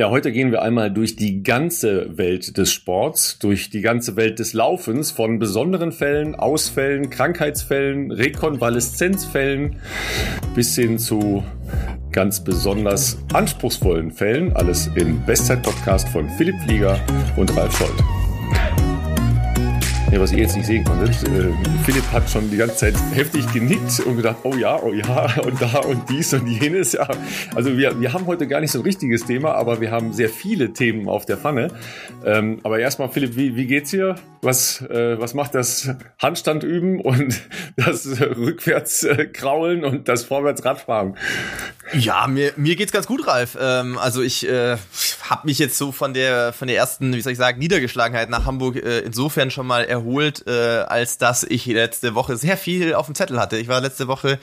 Ja, heute gehen wir einmal durch die ganze Welt des Sports, durch die ganze Welt des Laufens, von besonderen Fällen, Ausfällen, Krankheitsfällen, Rekonvaleszenzfällen bis hin zu ganz besonders anspruchsvollen Fällen. Alles im Bestzeit-Podcast von Philipp Flieger und Ralf Scholz. Ja, was ihr jetzt nicht sehen konntet, äh, Philipp hat schon die ganze Zeit heftig genickt und gedacht, oh ja, oh ja, und da und dies und jenes. Ja. Also wir, wir haben heute gar nicht so ein richtiges Thema, aber wir haben sehr viele Themen auf der Pfanne. Ähm, aber erstmal, Philipp, wie, wie geht's hier? Was, äh, was macht das Handstand üben und das äh, kraulen und das vorwärts Radfahren? Ja, mir, mir geht's ganz gut, Ralf. Ähm, also ich äh, habe mich jetzt so von der von der ersten, wie soll ich sagen, Niedergeschlagenheit nach Hamburg äh, insofern schon mal erholt, äh, als dass ich letzte Woche sehr viel auf dem Zettel hatte. Ich war letzte Woche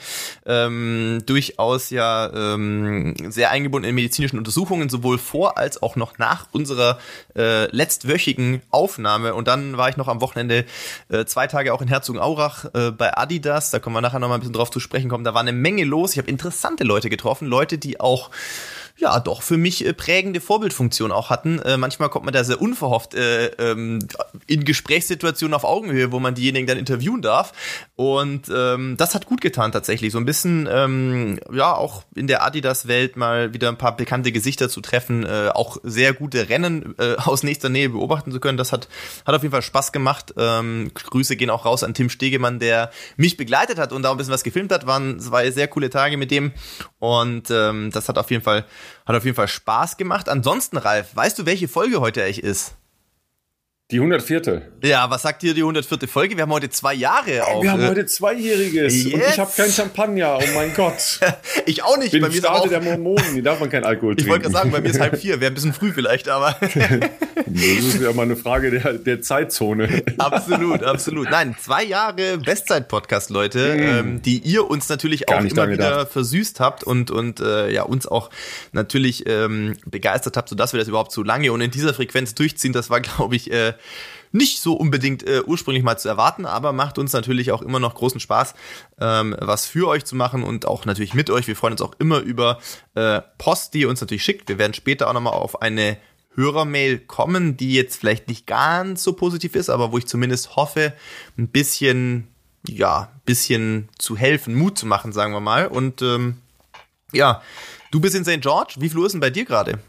ähm, durchaus ja ähm, sehr eingebunden in medizinischen Untersuchungen, sowohl vor als auch noch nach unserer äh, letztwöchigen Aufnahme. Und dann war ich noch am Wochenende äh, zwei Tage auch in Herzogenaurach äh, bei Adidas. Da kommen wir nachher noch mal ein bisschen drauf zu sprechen kommen. Da war eine Menge los. Ich habe interessante Leute getroffen, Leute, die auch ja doch für mich äh, prägende Vorbildfunktion auch hatten. Äh, manchmal kommt man da sehr unverhofft äh, ähm, in Gesprächssituationen auf Augenhöhe, wo man diejenigen dann interviewen darf. Und ähm, das hat gut getan tatsächlich. So ein bisschen, ähm, ja, auch in der Adidas-Welt mal wieder ein paar bekannte Gesichter zu treffen, äh, auch sehr gute Rennen äh, aus nächster Nähe beobachten zu können. Das hat, hat auf jeden Fall Spaß gemacht. Ähm, Grüße gehen auch raus an Tim Stegemann, der mich begleitet hat und da ein bisschen was gefilmt hat. Waren zwei sehr coole Tage mit dem. Und ähm, das hat auf jeden Fall hat auf jeden Fall Spaß gemacht. Ansonsten, Ralf, weißt du, welche Folge heute eigentlich ist? Die 104. Ja, was sagt dir die 104. Folge? Wir haben heute zwei Jahre auf. Wir haben äh, heute zweijähriges yes. und ich habe kein Champagner, oh mein Gott. ich auch nicht. Bin bei mir Starte auch, der Mormonen, die darf man kein Alkohol trinken. Ich wollte gerade sagen, bei mir ist halb vier, wäre ein bisschen früh vielleicht, aber. das ist ja mal eine Frage der, der Zeitzone. absolut, absolut. Nein, zwei Jahre Bestzeit-Podcast, Leute, mm. ähm, die ihr uns natürlich Gar auch immer wieder gedacht. versüßt habt und, und äh, ja, uns auch natürlich ähm, begeistert habt, sodass wir das überhaupt so lange und in dieser Frequenz durchziehen. Das war, glaube ich, äh, nicht so unbedingt äh, ursprünglich mal zu erwarten, aber macht uns natürlich auch immer noch großen Spaß, ähm, was für euch zu machen und auch natürlich mit euch. Wir freuen uns auch immer über äh, Post, die ihr uns natürlich schickt. Wir werden später auch nochmal auf eine Hörermail kommen, die jetzt vielleicht nicht ganz so positiv ist, aber wo ich zumindest hoffe, ein bisschen, ja, bisschen zu helfen, Mut zu machen, sagen wir mal. Und ähm, ja, du bist in St. George. Wie viel Uhr ist denn bei dir gerade?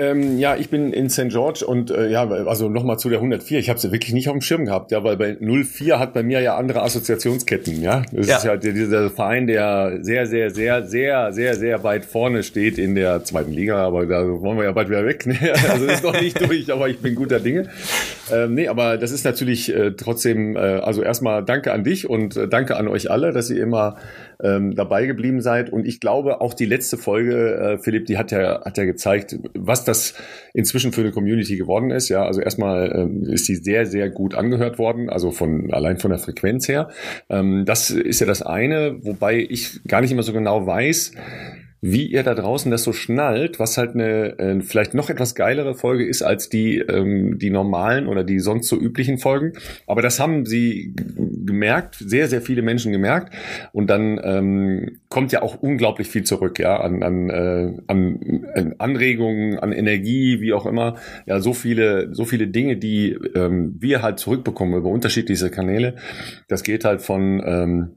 Ähm, ja, ich bin in St. George und äh, ja, also nochmal zu der 104. Ich habe sie wirklich nicht auf dem Schirm gehabt, ja, weil bei 04 hat bei mir ja andere Assoziationsketten, ja. Das ja. ist ja dieser Verein, der sehr, sehr, sehr, sehr, sehr, sehr weit vorne steht in der zweiten Liga, aber da wollen wir ja bald wieder weg. Ne? Also ist noch nicht durch, aber ich bin guter Dinge. Ähm, nee, aber das ist natürlich äh, trotzdem, äh, also erstmal danke an dich und äh, danke an euch alle, dass ihr immer ähm, dabei geblieben seid. Und ich glaube, auch die letzte Folge, äh, Philipp, die hat ja, hat ja gezeigt, was das inzwischen für eine Community geworden ist. Ja, also erstmal ähm, ist sie sehr, sehr gut angehört worden, also von allein von der Frequenz her. Ähm, das ist ja das eine, wobei ich gar nicht immer so genau weiß, wie ihr da draußen das so schnallt, was halt eine äh, vielleicht noch etwas geilere Folge ist als die ähm, die normalen oder die sonst so üblichen Folgen. Aber das haben sie gemerkt, sehr sehr viele Menschen gemerkt und dann ähm, kommt ja auch unglaublich viel zurück, ja an an, äh, an, an Anregungen, an Energie, wie auch immer, ja so viele so viele Dinge, die ähm, wir halt zurückbekommen über unterschiedliche Kanäle. Das geht halt von ähm,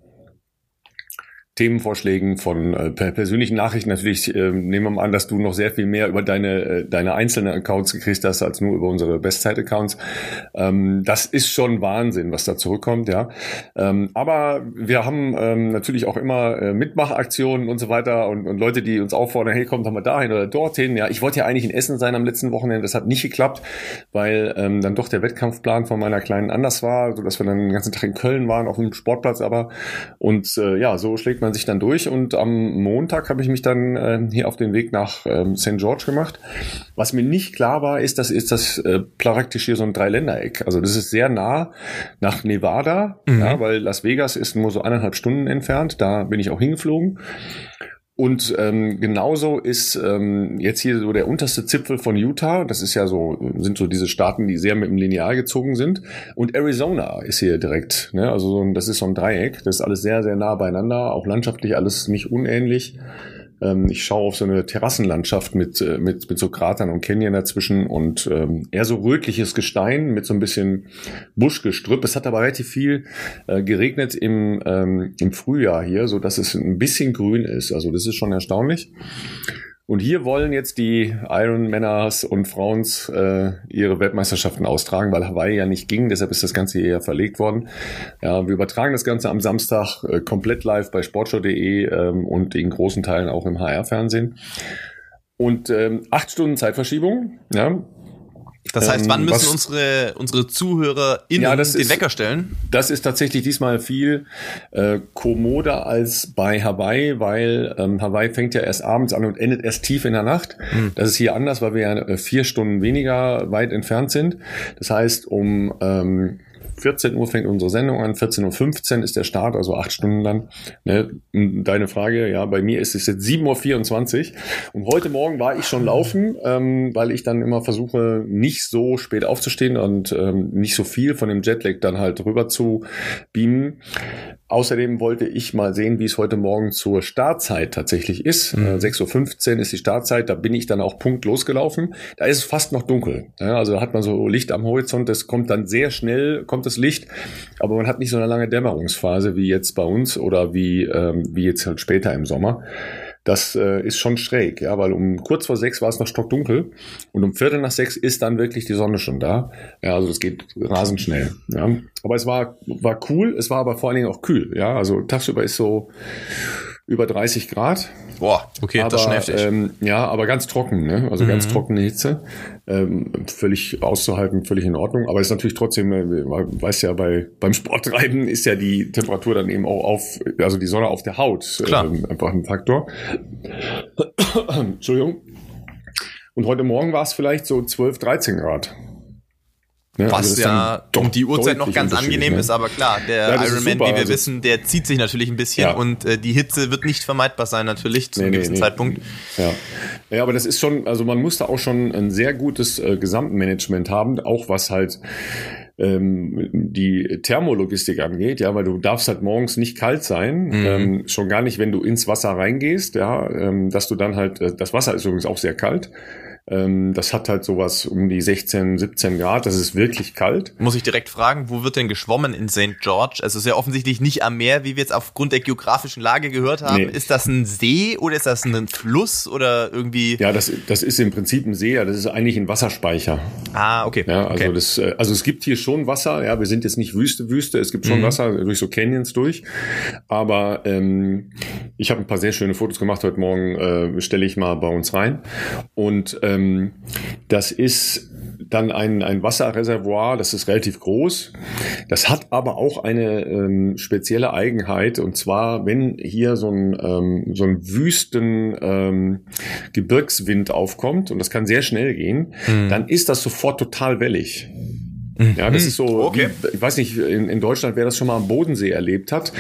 Themenvorschlägen, von äh, persönlichen Nachrichten. Natürlich äh, nehmen wir mal an, dass du noch sehr viel mehr über deine, äh, deine einzelnen Accounts gekriegt hast, als nur über unsere Bestzeit-Accounts. Ähm, das ist schon Wahnsinn, was da zurückkommt, ja. Ähm, aber wir haben ähm, natürlich auch immer äh, Mitmachaktionen und so weiter und, und Leute, die uns auffordern, hey, kommt doch mal dahin oder dorthin. Ja, ich wollte ja eigentlich in Essen sein am letzten Wochenende, das hat nicht geklappt, weil ähm, dann doch der Wettkampfplan von meiner Kleinen anders war, sodass wir dann den ganzen Tag in Köln waren, auf dem Sportplatz aber. Und äh, ja, so schlägt man sich dann durch und am Montag habe ich mich dann äh, hier auf den Weg nach ähm, St. George gemacht. Was mir nicht klar war, ist, das ist das äh, praktisch hier so ein Dreiländereck. Also das ist sehr nah nach Nevada, mhm. ja, weil Las Vegas ist nur so eineinhalb Stunden entfernt. Da bin ich auch hingeflogen. Und ähm, genauso ist ähm, jetzt hier so der unterste Zipfel von Utah. Das ist ja so, sind so diese Staaten, die sehr mit dem Lineal gezogen sind. Und Arizona ist hier direkt. Ne? Also das ist so ein Dreieck. Das ist alles sehr, sehr nah beieinander. Auch landschaftlich alles nicht unähnlich. Ähm, ich schaue auf so eine Terrassenlandschaft mit, äh, mit, mit so Kratern und Canyon dazwischen und ähm, eher so rötliches Gestein mit so ein bisschen Buschgestrüpp. Es hat aber relativ viel äh, geregnet im, ähm, im Frühjahr hier, so dass es ein bisschen grün ist. Also das ist schon erstaunlich. Und hier wollen jetzt die Ironmanners und Frauens äh, ihre Weltmeisterschaften austragen, weil Hawaii ja nicht ging. Deshalb ist das Ganze hier ja verlegt worden. Ja, wir übertragen das Ganze am Samstag äh, komplett live bei sportshow.de ähm, und in großen Teilen auch im HR-Fernsehen. Und ähm, acht Stunden Zeitverschiebung. Ja, das heißt, wann ähm, müssen was, unsere, unsere ZuhörerInnen ja, den ist, Wecker stellen? Das ist tatsächlich diesmal viel äh, kommoder als bei Hawaii, weil ähm, Hawaii fängt ja erst abends an und endet erst tief in der Nacht. Hm. Das ist hier anders, weil wir ja äh, vier Stunden weniger weit entfernt sind. Das heißt, um ähm, 14 Uhr fängt unsere Sendung an, 14.15 Uhr ist der Start, also acht Stunden dann. Ne? Deine Frage, ja, bei mir ist es jetzt 7.24 Uhr und heute Morgen war ich schon laufen, ähm, weil ich dann immer versuche, nicht so spät aufzustehen und ähm, nicht so viel von dem Jetlag dann halt rüber zu beamen. Außerdem wollte ich mal sehen, wie es heute Morgen zur Startzeit tatsächlich ist. Mhm. 6.15 Uhr ist die Startzeit, da bin ich dann auch punkt losgelaufen. Da ist es fast noch dunkel. Ja, also da hat man so Licht am Horizont, das kommt dann sehr schnell, kommt das Licht, aber man hat nicht so eine lange Dämmerungsphase wie jetzt bei uns oder wie, ähm, wie jetzt halt später im Sommer. Das äh, ist schon schräg, ja, weil um kurz vor sechs war es noch stockdunkel und um Viertel nach sechs ist dann wirklich die Sonne schon da. Ja, also das geht rasend schnell. Ja. Aber es war, war cool, es war aber vor allen Dingen auch kühl. Ja, also tagsüber ist so über 30 Grad. Boah, okay, aber, das ist schon heftig. Ähm, ja, aber ganz trocken, ne? also mhm. ganz trockene Hitze. Ähm, völlig auszuhalten, völlig in Ordnung. Aber es ist natürlich trotzdem, äh, man weiß ja, bei, beim Sporttreiben ist ja die Temperatur dann eben auch auf, also die Sonne auf der Haut Klar. Ähm, einfach ein Faktor. Entschuldigung. Und heute Morgen war es vielleicht so 12, 13 Grad. Ja, Was also ja um die Uhrzeit noch ganz angenehm ne? ist, aber klar, der ja, Ironman, wie wir also, wissen, der zieht sich natürlich ein bisschen ja. und äh, die Hitze wird nicht vermeidbar sein natürlich zu nee, einem gewissen nee. Zeitpunkt. Ja. ja, aber das ist schon, also man musste auch schon ein sehr gutes äh, Gesamtmanagement haben, auch was halt ähm, die Thermologistik angeht, ja, weil du darfst halt morgens nicht kalt sein, mhm. ähm, schon gar nicht, wenn du ins Wasser reingehst, ja, ähm, dass du dann halt, äh, das Wasser ist übrigens auch sehr kalt, ähm, das hat halt sowas um die 16, 17 Grad. Das ist wirklich kalt. Muss ich direkt fragen, wo wird denn geschwommen in St. George? Also ist ja offensichtlich nicht am Meer, wie wir jetzt aufgrund der geografischen Lage gehört haben. Nee. Ist das ein See oder ist das ein Fluss oder irgendwie? Ja, das, das ist im Prinzip ein See. Das ist eigentlich ein Wasserspeicher. Ah, okay. Ja, also okay. das, äh, also es gibt hier schon Wasser. Ja, wir sind jetzt nicht Wüste, Wüste. Es gibt schon mhm. Wasser durch so Canyons durch. Aber ähm, ich habe ein paar sehr schöne Fotos gemacht heute Morgen. Äh, Stelle ich mal bei uns rein und äh, ähm, das ist dann ein, ein Wasserreservoir, das ist relativ groß. Das hat aber auch eine ähm, spezielle Eigenheit und zwar, wenn hier so ein, ähm, so ein Wüsten ähm, Gebirgswind aufkommt und das kann sehr schnell gehen, mhm. dann ist das sofort total wellig. Ja, das ist so, okay. wie, ich weiß nicht, in, in Deutschland, wer das schon mal am Bodensee erlebt hat.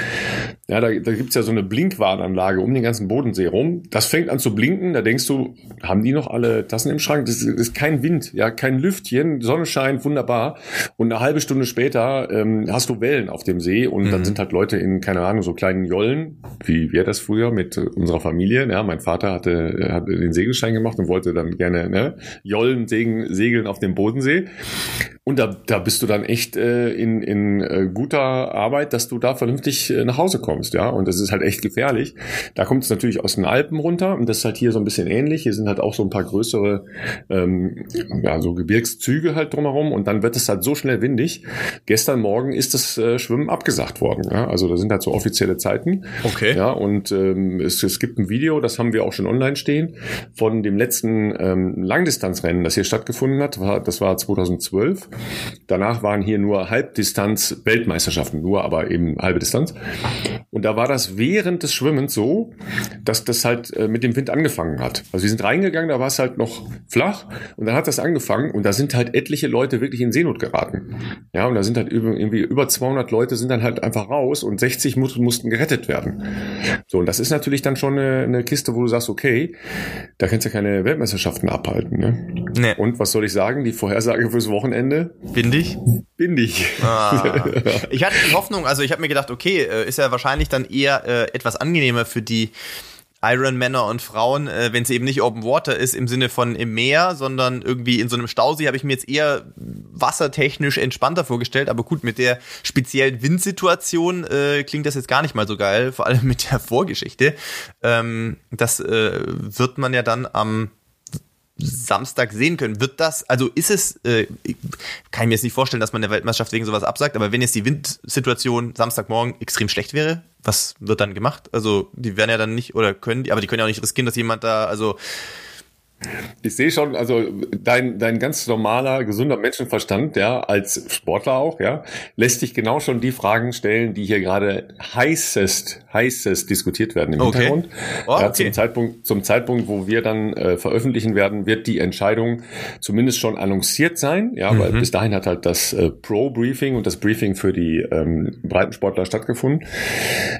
Ja, da, da gibt's ja so eine Blinkwarnanlage um den ganzen Bodensee rum. Das fängt an zu blinken, da denkst du, haben die noch alle Tassen im Schrank? Das ist, das ist kein Wind, ja, kein Lüftchen, Sonne scheint, wunderbar. Und eine halbe Stunde später ähm, hast du Wellen auf dem See und mhm. dann sind halt Leute in, keine Ahnung, so kleinen Jollen, wie wir das früher mit unserer Familie. Ja, mein Vater hatte, hatte den Segelschein gemacht und wollte dann gerne ne, Jollen segeln auf dem Bodensee. Und da, da bist du dann echt äh, in, in äh, guter Arbeit, dass du da vernünftig äh, nach Hause kommst, ja. Und das ist halt echt gefährlich. Da kommt es natürlich aus den Alpen runter und das ist halt hier so ein bisschen ähnlich. Hier sind halt auch so ein paar größere, ähm, ja, so Gebirgszüge halt drumherum und dann wird es halt so schnell windig. Gestern Morgen ist das äh, Schwimmen abgesagt worden, ja. Also da sind halt so offizielle Zeiten. Okay. Ja, und ähm, es, es gibt ein Video, das haben wir auch schon online stehen, von dem letzten ähm, Langdistanzrennen, das hier stattgefunden hat. Das war 2012. Danach waren hier nur Halbdistanz-Weltmeisterschaften, nur aber eben halbe Distanz. Und da war das während des Schwimmens so, dass das halt äh, mit dem Wind angefangen hat. Also wir sind reingegangen, da war es halt noch flach und dann hat das angefangen und da sind halt etliche Leute wirklich in Seenot geraten. Ja, und da sind halt irgendwie über 200 Leute sind dann halt einfach raus und 60 mussten gerettet werden. So, und das ist natürlich dann schon eine, eine Kiste, wo du sagst, okay, da kannst du ja keine Weltmeisterschaften abhalten. Ne? Nee. Und was soll ich sagen? Die Vorhersage fürs Wochenende Bindig? Bindig. Ah. Ich hatte die Hoffnung, also ich habe mir gedacht, okay, äh, ist ja wahrscheinlich dann eher äh, etwas angenehmer für die Iron Männer und Frauen, äh, wenn es eben nicht Open Water ist im Sinne von im Meer, sondern irgendwie in so einem Stausee, habe ich mir jetzt eher wassertechnisch entspannter vorgestellt. Aber gut, mit der speziellen Windsituation äh, klingt das jetzt gar nicht mal so geil, vor allem mit der Vorgeschichte. Ähm, das äh, wird man ja dann am Samstag sehen können. Wird das, also ist es, äh, kann ich mir jetzt nicht vorstellen, dass man der Weltmeisterschaft wegen sowas absagt, aber wenn jetzt die Windsituation Samstagmorgen extrem schlecht wäre, was wird dann gemacht? Also die werden ja dann nicht, oder können die, aber die können ja auch nicht riskieren, dass jemand da, also ich sehe schon, also dein, dein ganz normaler, gesunder Menschenverstand, ja, als Sportler auch, ja, lässt dich genau schon die Fragen stellen, die hier gerade heißest, heißest diskutiert werden im okay. Hintergrund. Oh, okay. ja, zum Zeitpunkt, zum Zeitpunkt, wo wir dann äh, veröffentlichen werden, wird die Entscheidung zumindest schon annonciert sein, ja, mhm. weil bis dahin hat halt das äh, Pro-Briefing und das Briefing für die ähm, Breitensportler stattgefunden.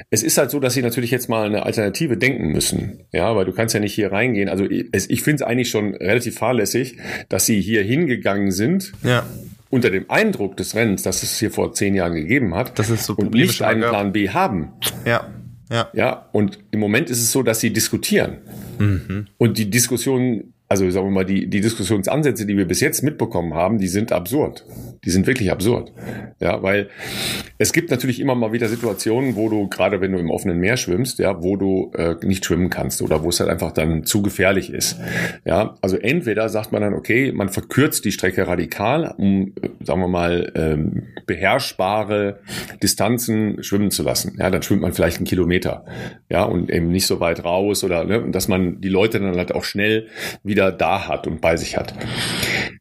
Es ist halt so, dass sie natürlich jetzt mal eine Alternative denken müssen, ja, weil du kannst ja nicht hier reingehen. Also ich, ich finde es eigentlich schon relativ fahrlässig, dass sie hier hingegangen sind. Ja unter dem Eindruck des Rennens, das es hier vor zehn Jahren gegeben hat, das ist so und nicht einen Plan B haben. Ja. Ja. Ja. Und im Moment ist es so, dass sie diskutieren. Mhm. Und die Diskussion also sagen wir mal, die, die Diskussionsansätze, die wir bis jetzt mitbekommen haben, die sind absurd. Die sind wirklich absurd. Ja, weil es gibt natürlich immer mal wieder Situationen, wo du, gerade wenn du im offenen Meer schwimmst, ja, wo du äh, nicht schwimmen kannst oder wo es halt einfach dann zu gefährlich ist. Ja, also entweder sagt man dann, okay, man verkürzt die Strecke radikal, um, sagen wir mal, ähm, beherrschbare Distanzen schwimmen zu lassen. Ja, dann schwimmt man vielleicht einen Kilometer. Ja, und eben nicht so weit raus oder, ne, dass man die Leute dann halt auch schnell wieder da hat und bei sich hat.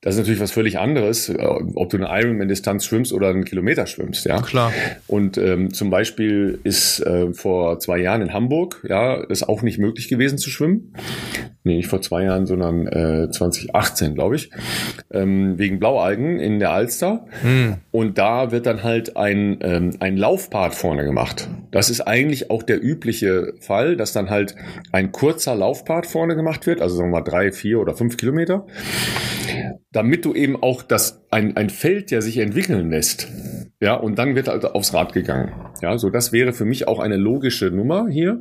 Das ist natürlich was völlig anderes, äh, ob du eine Ironman-Distanz schwimmst oder einen Kilometer schwimmst, ja. Klar. Und ähm, zum Beispiel ist äh, vor zwei Jahren in Hamburg, ja, ist auch nicht möglich gewesen zu schwimmen. Nee, nicht vor zwei Jahren, sondern äh, 2018, glaube ich, ähm, wegen Blaualgen in der Alster. Hm. Und da wird dann halt ein, ähm, ein Laufpart vorne gemacht. Das ist eigentlich auch der übliche Fall, dass dann halt ein kurzer Laufpart vorne gemacht wird, also sagen wir mal drei, vier oder fünf Kilometer, damit du eben auch das, ein, ein Feld ja sich entwickeln lässt. Ja, und dann wird halt aufs Rad gegangen. Ja, so das wäre für mich auch eine logische Nummer hier.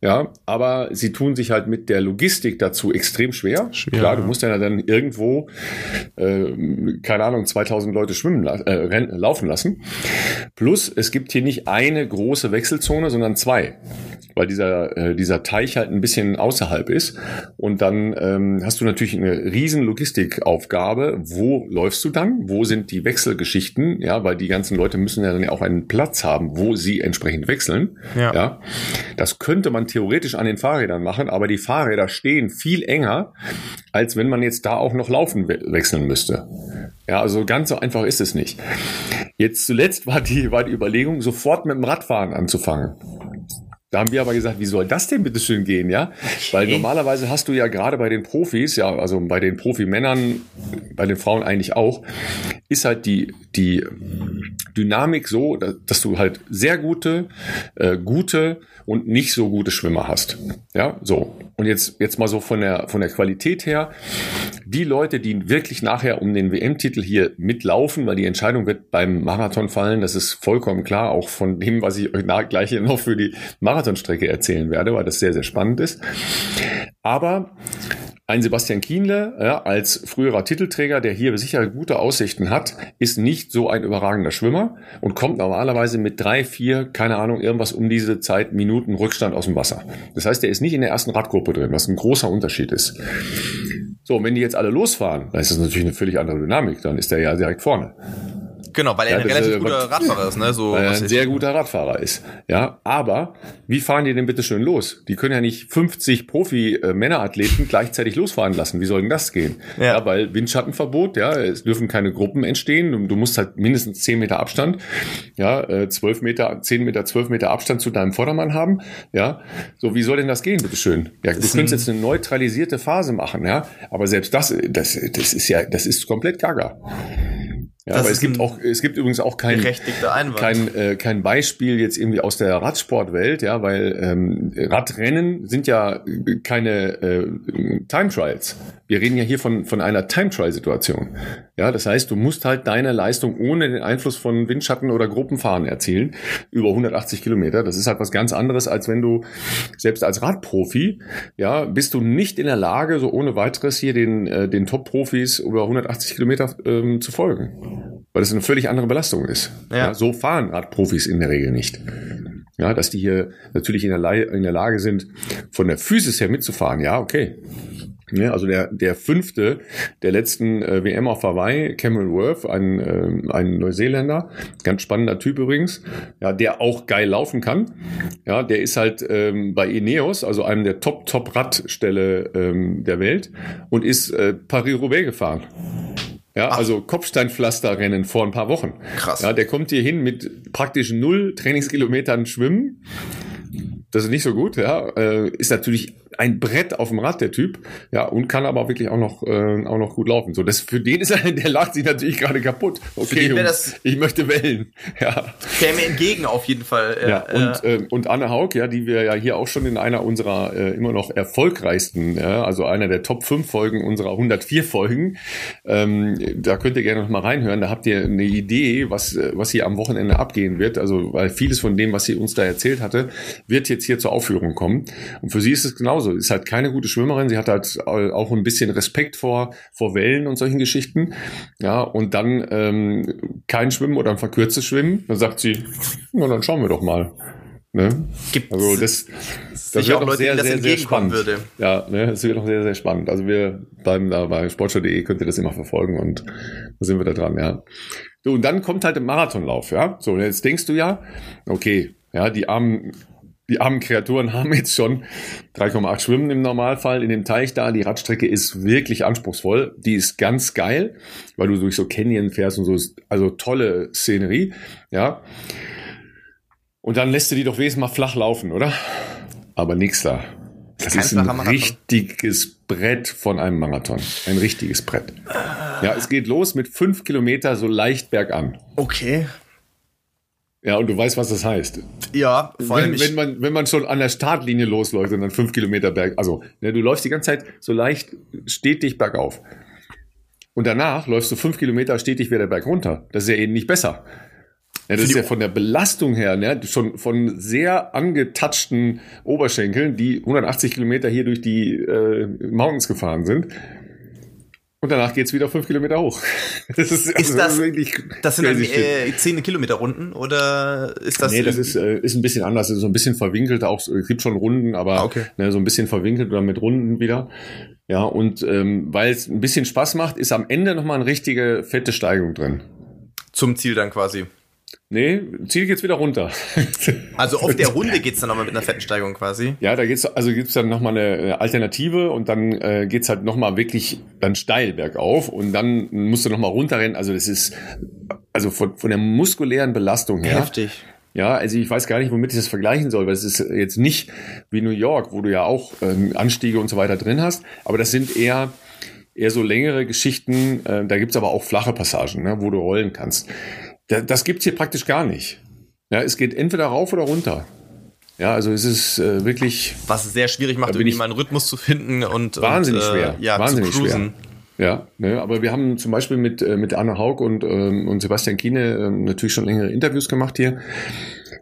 Ja, aber sie tun sich halt mit der Logistik dazu extrem schwer. schwer. Klar, du musst ja dann irgendwo, äh, keine Ahnung, 2000 Leute schwimmen, äh, laufen lassen. Plus, es gibt hier nicht eine große Wechselzone, sondern zwei weil dieser, äh, dieser Teich halt ein bisschen außerhalb ist. Und dann ähm, hast du natürlich eine riesen Logistikaufgabe. Wo läufst du dann? Wo sind die Wechselgeschichten? Ja, weil die ganzen Leute müssen ja dann ja auch einen Platz haben, wo sie entsprechend wechseln. Ja. ja. Das könnte man theoretisch an den Fahrrädern machen, aber die Fahrräder stehen viel enger, als wenn man jetzt da auch noch laufen we wechseln müsste. Ja, also ganz so einfach ist es nicht. Jetzt zuletzt war die, war die Überlegung, sofort mit dem Radfahren anzufangen. Da haben wir aber gesagt, wie soll das denn bitte schön gehen, ja? Weil normalerweise hast du ja gerade bei den Profis, ja, also bei den Profimännern, bei den Frauen eigentlich auch, ist halt die, die Dynamik so, dass du halt sehr gute, äh, gute und nicht so gute Schwimmer hast. Ja, so. Und jetzt, jetzt mal so von der, von der Qualität her. Die Leute, die wirklich nachher um den WM-Titel hier mitlaufen, weil die Entscheidung wird beim Marathon fallen, das ist vollkommen klar, auch von dem, was ich euch gleich noch für die Marathonstrecke erzählen werde, weil das sehr, sehr spannend ist. Aber ein Sebastian Kienle, ja, als früherer Titelträger, der hier sicher gute Aussichten hat, ist nicht so ein überragender Schwimmer und kommt normalerweise mit drei, vier, keine Ahnung, irgendwas um diese Zeit, Minuten Rückstand aus dem Wasser. Das heißt, er ist nicht in der ersten Radgruppe drin, was ein großer Unterschied ist. So, wenn die jetzt alle losfahren, dann ist das natürlich eine völlig andere Dynamik, dann ist er ja direkt vorne. Genau, weil er ja, ein relativ ist, guter Radfahrer ist, ne? So, weil er ein sehr guter Radfahrer ist. Ja, aber wie fahren die denn bitte schön los? Die können ja nicht 50 Profi-Männerathleten gleichzeitig losfahren lassen. Wie soll denn das gehen? Ja, ja weil Windschattenverbot, ja, es dürfen keine Gruppen entstehen. Du musst halt mindestens 10 Meter Abstand, ja, 12 äh, Meter, 10 Meter, 12 Meter Abstand zu deinem Vordermann haben. Ja, so wie soll denn das gehen, bitte schön? Ja, du könntest jetzt eine neutralisierte Phase machen, ja, aber selbst das, das, das ist ja, das ist komplett gaga. Ja, aber es gibt auch, es gibt übrigens auch kein, kein, äh, kein Beispiel jetzt irgendwie aus der Radsportwelt, ja, weil ähm, Radrennen sind ja keine äh, Time Trials. Wir reden ja hier von, von einer Time Trial Situation. Ja, das heißt, du musst halt deine Leistung ohne den Einfluss von Windschatten oder Gruppenfahren erzielen. Über 180 Kilometer. Das ist halt was ganz anderes, als wenn du selbst als Radprofi, ja, bist du nicht in der Lage, so ohne weiteres hier den, äh, den Top-Profis über 180 Kilometer ähm, zu folgen weil das eine völlig andere Belastung ist. Ja. ja so fahren Radprofis in der Regel nicht. Ja, dass die hier natürlich in der, in der Lage sind, von der Physis her mitzufahren, ja, okay. Ja, also der, der fünfte der letzten äh, WM auf Hawaii, Cameron Worth, ein, äh, ein Neuseeländer, ganz spannender Typ übrigens, ja, der auch geil laufen kann. Ja, der ist halt ähm, bei Ineos, also einem der Top-Top-Radstelle ähm, der Welt und ist äh, Paris-Roubaix gefahren. Ja, Ach. also Kopfsteinpflasterrennen vor ein paar Wochen. Krass. Ja, der kommt hier hin mit praktisch null Trainingskilometern Schwimmen. Das ist nicht so gut, ja. Äh, ist natürlich ein Brett auf dem Rad, der Typ. Ja, und kann aber wirklich auch noch, äh, auch noch gut laufen. So, das, für den ist er, der lacht sich natürlich gerade kaputt. Okay, Jungs, das, ich möchte wellen. Ja. Käme entgegen auf jeden Fall. Ja, ja und, äh, und Anne Haug, ja, die wir ja hier auch schon in einer unserer äh, immer noch erfolgreichsten, ja, also einer der Top 5 Folgen unserer 104 Folgen. Ähm, da könnt ihr gerne noch mal reinhören. Da habt ihr eine Idee, was, was hier am Wochenende abgehen wird. Also, weil vieles von dem, was sie uns da erzählt hatte, wird jetzt hier zur Aufführung kommen. Und für sie ist es genauso genauso. Ist halt keine gute Schwimmerin. Sie hat halt auch ein bisschen Respekt vor, vor Wellen und solchen Geschichten. Ja, und dann ähm, kein Schwimmen oder ein verkürztes Schwimmen. Dann sagt sie, na, dann schauen wir doch mal. Ne? Gibt also das, das wird auch noch sehr, sehr, sehr spannend. Würde. Ja, ne, das wird noch sehr, sehr spannend. Also wir bleiben da bei sportschau.de, könnt ihr das immer verfolgen und da sind wir da dran, ja. So, und dann kommt halt der Marathonlauf, ja. So, jetzt denkst du ja, okay, ja, die armen die armen Kreaturen haben jetzt schon 3,8 Schwimmen im Normalfall in dem Teich da. Die Radstrecke ist wirklich anspruchsvoll. Die ist ganz geil, weil du durch so Canyon fährst und so. Also tolle Szenerie, ja. Und dann lässt du die doch wesentlich mal flach laufen, oder? Aber nix da. Das Kein ist ein richtiges Brett von einem Marathon. Ein richtiges Brett. Ja, es geht los mit fünf Kilometer so leicht bergan. Okay. Ja, und du weißt, was das heißt. Ja, vor allem. Wenn, wenn, man, wenn man schon an der Startlinie losläuft und dann fünf Kilometer berg, also, ne, du läufst die ganze Zeit so leicht stetig bergauf. Und danach läufst du fünf Kilometer stetig wieder berg runter. Das ist ja eben nicht besser. Ja, das ist ja von der Belastung her, ne, schon von sehr angetatschten Oberschenkeln, die 180 Kilometer hier durch die äh, Mountains gefahren sind. Und danach geht's wieder fünf Kilometer hoch. Das ist, ist also das, wirklich das sind dann äh, zehn Kilometer Runden oder ist das? Nee, das ist, äh, ist ein bisschen anders. Es ist so ein bisschen verwinkelt. Auch es gibt schon Runden, aber ah, okay. ne, so ein bisschen verwinkelt oder mit Runden wieder. Ja, und ähm, weil es ein bisschen Spaß macht, ist am Ende nochmal eine richtige fette Steigung drin. Zum Ziel dann quasi. Nee, Ziel geht's wieder runter. Also auf der Runde geht's dann nochmal mit einer fetten Steigung quasi. Ja, da geht's also gibt's dann nochmal eine Alternative und dann äh, geht's halt nochmal wirklich dann steil bergauf und dann musst du nochmal runterrennen. Also das ist also von, von der muskulären Belastung her. Heftig. Ja, also ich weiß gar nicht, womit ich das vergleichen soll, weil es ist jetzt nicht wie New York, wo du ja auch ähm, Anstiege und so weiter drin hast, aber das sind eher eher so längere Geschichten. Äh, da gibt's aber auch flache Passagen, ne, wo du rollen kannst. Das gibt's hier praktisch gar nicht. Ja, es geht entweder rauf oder runter. Ja, also es ist äh, wirklich. Was es sehr schwierig macht, irgendwie mal einen Rhythmus zu finden und. Wahnsinnig und, äh, schwer. Ja, wahnsinnig zu cruisen. schwer. Ja, ne, aber wir haben zum Beispiel mit, äh, mit Anne Haug und, ähm, und Sebastian Kiene äh, natürlich schon längere Interviews gemacht hier.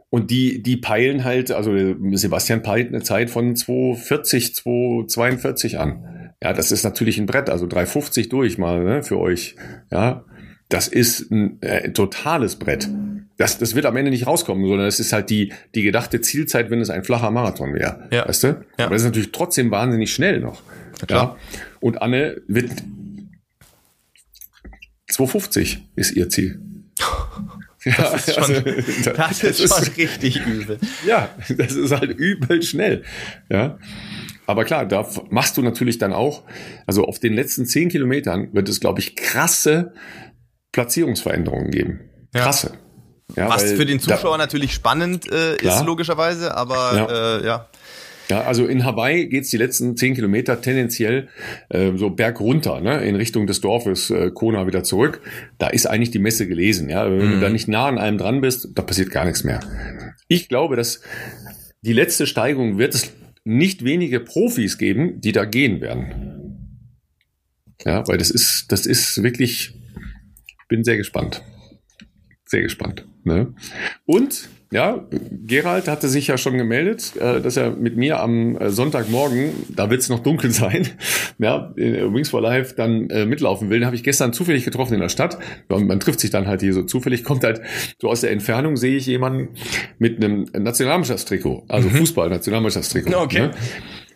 Und die, die peilen halt, also Sebastian peilt eine Zeit von 240, 242 an. Ja, das ist natürlich ein Brett, also 350 durch mal ne, für euch. Ja, das ist ein äh, totales Brett. Das, das wird am Ende nicht rauskommen, sondern es ist halt die, die gedachte Zielzeit, wenn es ein flacher Marathon wäre. Ja. Weißt du? Ja. Aber das ist natürlich trotzdem wahnsinnig schnell noch. Ja, ja. Und Anne wird 250 ist ihr Ziel. Das ist schon, also, das, das ist schon ist, richtig übel. Ja, das ist halt übel schnell. Ja. Aber klar, da machst du natürlich dann auch, also auf den letzten zehn Kilometern wird es, glaube ich, krasse Platzierungsveränderungen geben. Ja. Krasse. Ja, Was für den Zuschauer da, natürlich spannend äh, ist, logischerweise, aber ja. Äh, ja. Ja, also in Hawaii geht's die letzten zehn Kilometer tendenziell äh, so bergunter, ne, in Richtung des Dorfes äh, Kona wieder zurück. Da ist eigentlich die Messe gelesen. Ja, wenn mhm. du da nicht nah an einem dran bist, da passiert gar nichts mehr. Ich glaube, dass die letzte Steigung wird es nicht wenige Profis geben, die da gehen werden. Ja, weil das ist, das ist wirklich, bin sehr gespannt. Sehr gespannt. Ne? Und ja, Gerald hatte sich ja schon gemeldet, äh, dass er mit mir am äh, Sonntagmorgen, da wird es noch dunkel sein, ja, in Wings for Life dann äh, mitlaufen will. Den habe ich gestern zufällig getroffen in der Stadt. Man, man trifft sich dann halt hier so zufällig, kommt halt so aus der Entfernung, sehe ich jemanden mit einem Nationalmannschaftstrikot, also mhm. Fußball-Nationalmannschaftstrikot. Okay. Ne?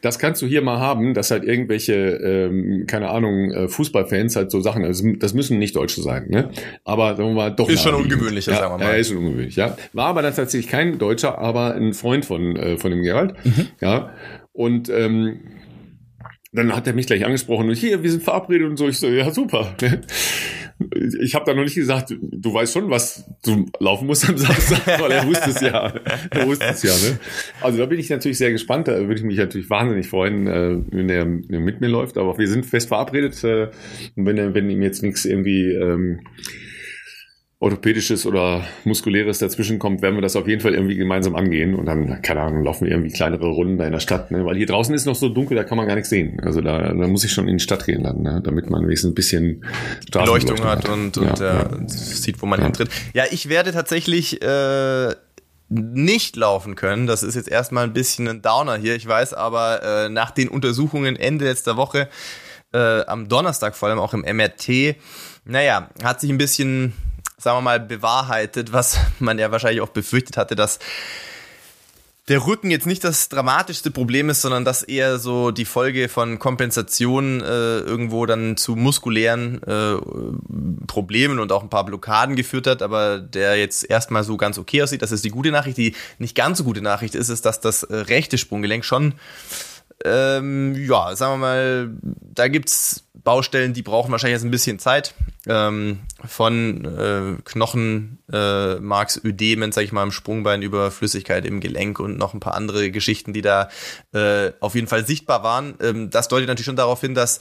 Das kannst du hier mal haben, dass halt irgendwelche, ähm, keine Ahnung, äh, Fußballfans halt so Sachen, also das müssen nicht Deutsche sein, ne? Aber sagen wir mal doch. Ist schon ungewöhnlicher, ja, sagen wir mal. Ja, ist schon ungewöhnlich, ja. War aber dann tatsächlich kein Deutscher, aber ein Freund von, äh, von dem Gerald. Mhm. Ja. Und ähm, dann hat er mich gleich angesprochen und hier, wir sind verabredet und so. Ich so, ja, super. Ich habe da noch nicht gesagt, du weißt schon, was du laufen musst am Samstag, weil er wusste es ja. Er wusste es ja, ne? Also da bin ich natürlich sehr gespannt. Da würde ich mich natürlich wahnsinnig freuen, äh, wenn er mit mir läuft. Aber wir sind fest verabredet. Äh, und wenn, wenn ihm jetzt nichts irgendwie ähm, orthopädisches oder muskuläres dazwischen kommt, werden wir das auf jeden Fall irgendwie gemeinsam angehen und dann, keine Ahnung, laufen wir irgendwie kleinere Runden da in der Stadt, ne? weil hier draußen ist noch so dunkel, da kann man gar nichts sehen. Also da, da muss ich schon in die Stadt gehen dann, ne? damit man wenigstens ein bisschen Beleuchtung hat, und, und ja, äh, ja. sieht, wo man ja. hintritt. Ja, ich werde tatsächlich äh, nicht laufen können. Das ist jetzt erstmal ein bisschen ein Downer hier, ich weiß, aber äh, nach den Untersuchungen Ende letzter Woche, äh, am Donnerstag vor allem auch im MRT, naja, hat sich ein bisschen sagen wir mal, bewahrheitet, was man ja wahrscheinlich auch befürchtet hatte, dass der Rücken jetzt nicht das dramatischste Problem ist, sondern dass eher so die Folge von Kompensation äh, irgendwo dann zu muskulären äh, Problemen und auch ein paar Blockaden geführt hat, aber der jetzt erstmal so ganz okay aussieht. Das ist die gute Nachricht. Die nicht ganz so gute Nachricht ist, ist, dass das äh, rechte Sprunggelenk schon ähm, ja, sagen wir mal, da gibt's Baustellen, die brauchen wahrscheinlich jetzt ein bisschen Zeit. Ähm, von äh, Knochenmarksödemen, äh, sag ich mal, im Sprungbein über Flüssigkeit im Gelenk und noch ein paar andere Geschichten, die da äh, auf jeden Fall sichtbar waren. Ähm, das deutet natürlich schon darauf hin, dass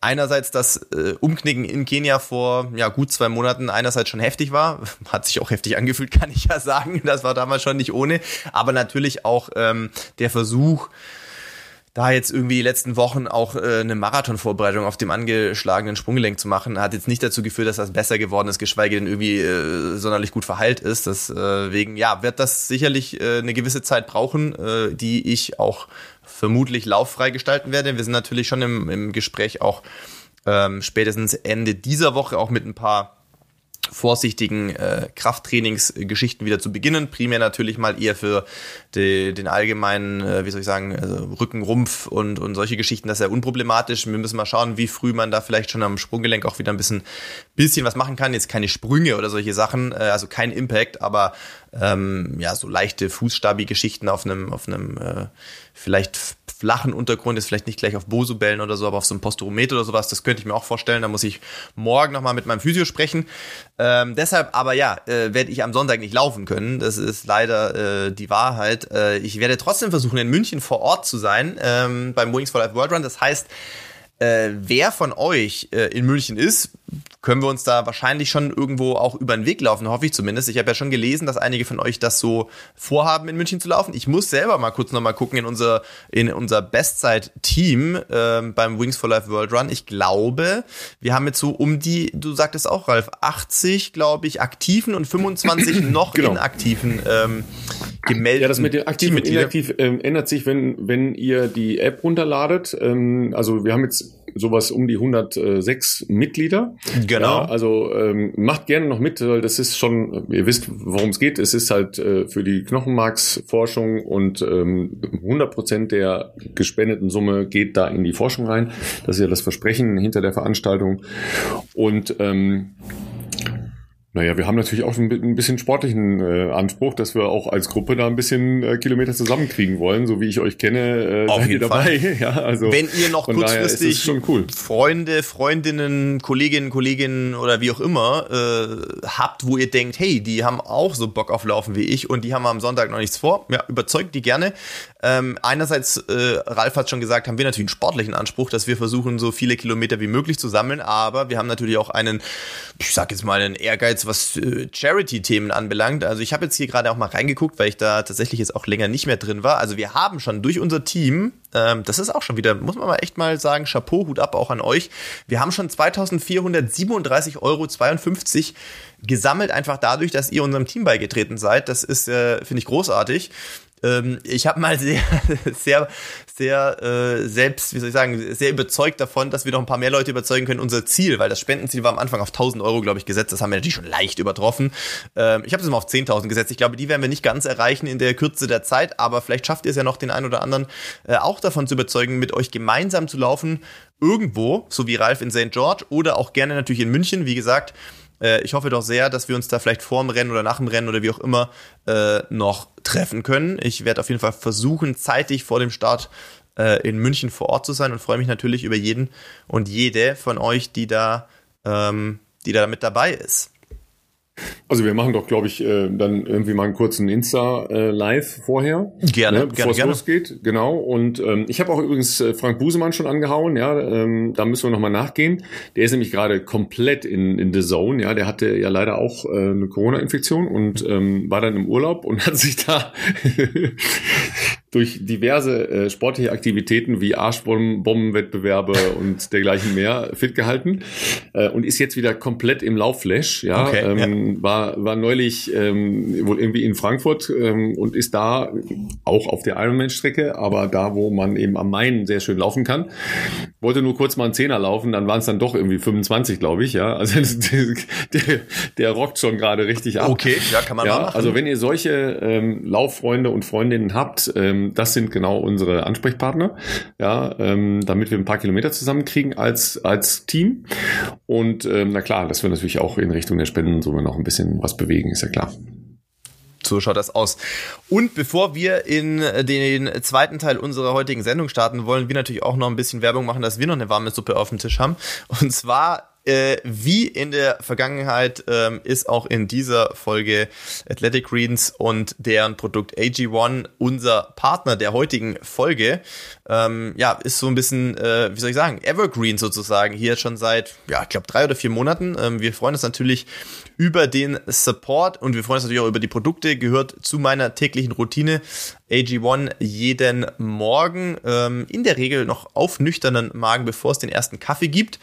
einerseits das äh, Umknicken in Kenia vor ja, gut zwei Monaten einerseits schon heftig war, hat sich auch heftig angefühlt, kann ich ja sagen, das war damals schon nicht ohne, aber natürlich auch ähm, der Versuch, da jetzt irgendwie die letzten Wochen auch äh, eine Marathonvorbereitung auf dem angeschlagenen Sprunggelenk zu machen, hat jetzt nicht dazu geführt, dass das besser geworden ist, geschweige denn irgendwie äh, sonderlich gut verheilt ist. Deswegen, äh, ja, wird das sicherlich äh, eine gewisse Zeit brauchen, äh, die ich auch vermutlich lauffrei gestalten werde. Wir sind natürlich schon im, im Gespräch auch ähm, spätestens Ende dieser Woche auch mit ein paar vorsichtigen äh, Krafttrainingsgeschichten wieder zu beginnen. Primär natürlich mal eher für die, den allgemeinen, äh, wie soll ich sagen, also Rücken, Rumpf und, und solche Geschichten. Das ist ja unproblematisch. Wir müssen mal schauen, wie früh man da vielleicht schon am Sprunggelenk auch wieder ein bisschen, bisschen was machen kann. Jetzt keine Sprünge oder solche Sachen, äh, also kein Impact, aber ähm, ja, so leichte Fußstabi-Geschichten auf einem, auf einem äh, vielleicht flachen Untergrund, ist vielleicht nicht gleich auf Bosu-Bällen oder so, aber auf so einem Posturometer oder sowas, das könnte ich mir auch vorstellen. Da muss ich morgen nochmal mit meinem Physio sprechen. Ähm, deshalb, aber ja, äh, werde ich am Sonntag nicht laufen können. Das ist leider äh, die Wahrheit. Äh, ich werde trotzdem versuchen, in München vor Ort zu sein, ähm, beim Wings for Life World Run. Das heißt, äh, wer von euch äh, in München ist, können wir uns da wahrscheinlich schon irgendwo auch über den Weg laufen, hoffe ich zumindest. Ich habe ja schon gelesen, dass einige von euch das so vorhaben, in München zu laufen. Ich muss selber mal kurz nochmal gucken in unser, in unser Bestzeit-Team äh, beim Wings for Life World Run. Ich glaube, wir haben jetzt so um die, du sagtest auch, Ralf, 80, glaube ich, aktiven und 25 noch genau. inaktiven ähm, gemeldet. Ja, das mit den aktiv und inaktiv ähm, ändert sich, wenn, wenn ihr die App runterladet. Ähm, also wir haben jetzt sowas um die 106 Mitglieder. Genau. Ja, also ähm, macht gerne noch mit, weil das ist schon, ihr wisst, worum es geht. Es ist halt äh, für die Knochenmarksforschung und ähm, 100 Prozent der gespendeten Summe geht da in die Forschung rein. Das ist ja das Versprechen hinter der Veranstaltung. Und ähm, Naja, wir haben natürlich auch ein bisschen sportlichen äh, Anspruch, dass wir auch als Gruppe da ein bisschen äh, Kilometer zusammenkriegen wollen, so wie ich euch kenne, äh, Auf seid ihr dabei. Fall. ja, also Wenn ihr noch kurzfristig cool. Freunde, Freundinnen, Kolleginnen, Kolleginnen oder wie auch immer äh, habt, wo ihr denkt, hey, die haben auch so Bock auf Laufen wie ich und die haben am Sonntag noch nichts vor, ja, überzeugt die gerne. Ähm, einerseits, äh, Ralf hat schon gesagt, haben wir natürlich einen sportlichen Anspruch, dass wir versuchen, so viele Kilometer wie möglich zu sammeln, aber wir haben natürlich auch einen, ich sag jetzt mal, einen Ehrgeiz jetzt was äh, Charity-Themen anbelangt. Also ich habe jetzt hier gerade auch mal reingeguckt, weil ich da tatsächlich jetzt auch länger nicht mehr drin war. Also wir haben schon durch unser Team, ähm, das ist auch schon wieder, muss man mal echt mal sagen, Chapeau, Hut ab auch an euch. Wir haben schon 2437,52 Euro gesammelt, einfach dadurch, dass ihr unserem Team beigetreten seid. Das ist, äh, finde ich, großartig ähm, ich habe mal sehr, sehr, sehr äh, selbst, wie soll ich sagen, sehr überzeugt davon, dass wir noch ein paar mehr Leute überzeugen können, unser Ziel, weil das Spendenziel war am Anfang auf 1000 Euro, glaube ich, gesetzt. Das haben wir natürlich schon leicht übertroffen. Ähm, ich habe es mal auf 10.000 gesetzt. Ich glaube, die werden wir nicht ganz erreichen in der Kürze der Zeit, aber vielleicht schafft ihr es ja noch, den einen oder anderen äh, auch davon zu überzeugen, mit euch gemeinsam zu laufen, irgendwo, so wie Ralf in St. George oder auch gerne natürlich in München. Wie gesagt, äh, ich hoffe doch sehr, dass wir uns da vielleicht vor dem Rennen oder nach dem Rennen oder wie auch immer äh, noch treffen können. Ich werde auf jeden Fall versuchen, zeitig vor dem Start äh, in München vor Ort zu sein und freue mich natürlich über jeden und jede von euch, die da, ähm, die da mit dabei ist. Also wir machen doch, glaube ich, äh, dann irgendwie mal einen kurzen Insta-Live vorher. Gerne, ne, bevor gerne, es losgeht. Genau. Und ähm, ich habe auch übrigens äh, Frank Busemann schon angehauen, ja, ähm, da müssen wir nochmal nachgehen. Der ist nämlich gerade komplett in, in the zone, ja. Der hatte ja leider auch äh, eine Corona-Infektion und ähm, war dann im Urlaub und hat sich da durch diverse äh, sportliche Aktivitäten wie Arschbombenwettbewerbe und dergleichen mehr fit gehalten äh, und ist jetzt wieder komplett im Laufflash. Ja, okay, ähm, ja. war war neulich ähm, wohl irgendwie in Frankfurt ähm, und ist da auch auf der Ironman-Strecke, aber da, wo man eben am Main sehr schön laufen kann. Wollte nur kurz mal einen Zehner laufen, dann waren es dann doch irgendwie 25, glaube ich. Ja, also der, der rockt schon gerade richtig ab. Okay, ja, kann man ja, machen. Also wenn ihr solche ähm, Lauffreunde und Freundinnen habt, ähm, ähm, das sind genau unsere Ansprechpartner, ja, ähm, damit wir ein paar Kilometer zusammenkriegen als, als Team. Und ähm, na klar, dass wir natürlich auch in Richtung der Spendensumme noch ein bisschen was bewegen, ist ja klar. So schaut das aus. Und bevor wir in den zweiten Teil unserer heutigen Sendung starten, wollen wir natürlich auch noch ein bisschen Werbung machen, dass wir noch eine warme Suppe auf dem Tisch haben. Und zwar äh, wie in der Vergangenheit ähm, ist auch in dieser Folge Athletic Greens und deren Produkt AG1 unser Partner der heutigen Folge. Ähm, ja, ist so ein bisschen, äh, wie soll ich sagen, Evergreen sozusagen hier schon seit, ja, ich glaube drei oder vier Monaten. Ähm, wir freuen uns natürlich über den Support und wir freuen uns natürlich auch über die Produkte. Gehört zu meiner täglichen Routine. AG1 jeden Morgen, ähm, in der Regel noch auf nüchternen Magen, bevor es den ersten Kaffee gibt.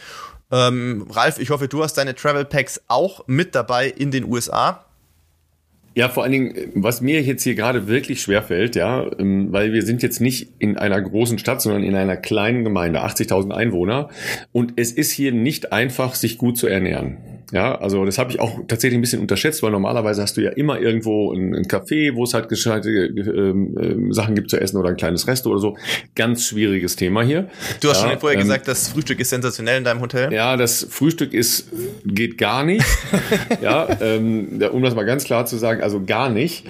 Ähm, Ralf, ich hoffe, du hast deine Travel Packs auch mit dabei in den USA. Ja, vor allen Dingen, was mir jetzt hier gerade wirklich schwer fällt, ja, ähm, weil wir sind jetzt nicht in einer großen Stadt, sondern in einer kleinen Gemeinde, 80.000 Einwohner, und es ist hier nicht einfach, sich gut zu ernähren. Ja, also das habe ich auch tatsächlich ein bisschen unterschätzt, weil normalerweise hast du ja immer irgendwo ein, ein Café, wo es halt gescheite ähm, ähm, Sachen gibt zu essen oder ein kleines Resto oder so. Ganz schwieriges Thema hier. Du hast ja, schon vorher ähm, gesagt, das Frühstück ist sensationell in deinem Hotel. Ja, das Frühstück ist geht gar nicht. ja, ähm, um das mal ganz klar zu sagen, also gar nicht.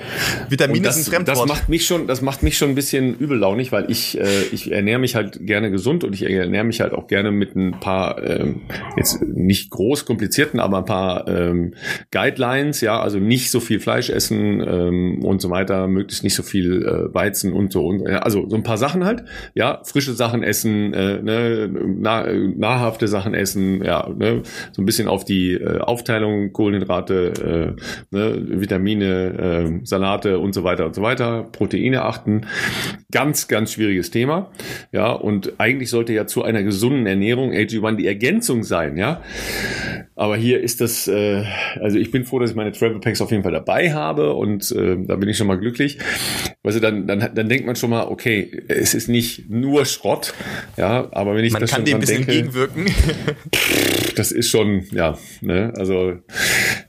Vitamine das, sind Fremdwort. Das macht mich schon, das macht mich schon ein bisschen übellaunig, weil ich äh, ich ernähre mich halt gerne gesund und ich ernähre mich halt auch gerne mit ein paar ähm, jetzt nicht groß komplizierten, aber ein paar ähm, Guidelines, ja, also nicht so viel Fleisch essen ähm, und so weiter, möglichst nicht so viel äh, Weizen und so und ja, also so ein paar Sachen halt, ja, frische Sachen essen, äh, ne, nah, nahrhafte Sachen essen, ja, ne, so ein bisschen auf die äh, Aufteilung Kohlenhydrate, äh, ne, Vitamine, äh, Salate und so weiter und so weiter, Proteine achten, ganz ganz schwieriges Thema, ja, und eigentlich sollte ja zu einer gesunden Ernährung AG1 die Ergänzung sein, ja, aber hier ist das, äh, also ich bin froh, dass ich meine Travel Packs auf jeden Fall dabei habe und äh, da bin ich schon mal glücklich. Also dann, dann, dann denkt man schon mal, okay, es ist nicht nur Schrott, ja, aber wenn ich man das kann schon dem ein bisschen denke, entgegenwirken. das ist schon, ja, ne, also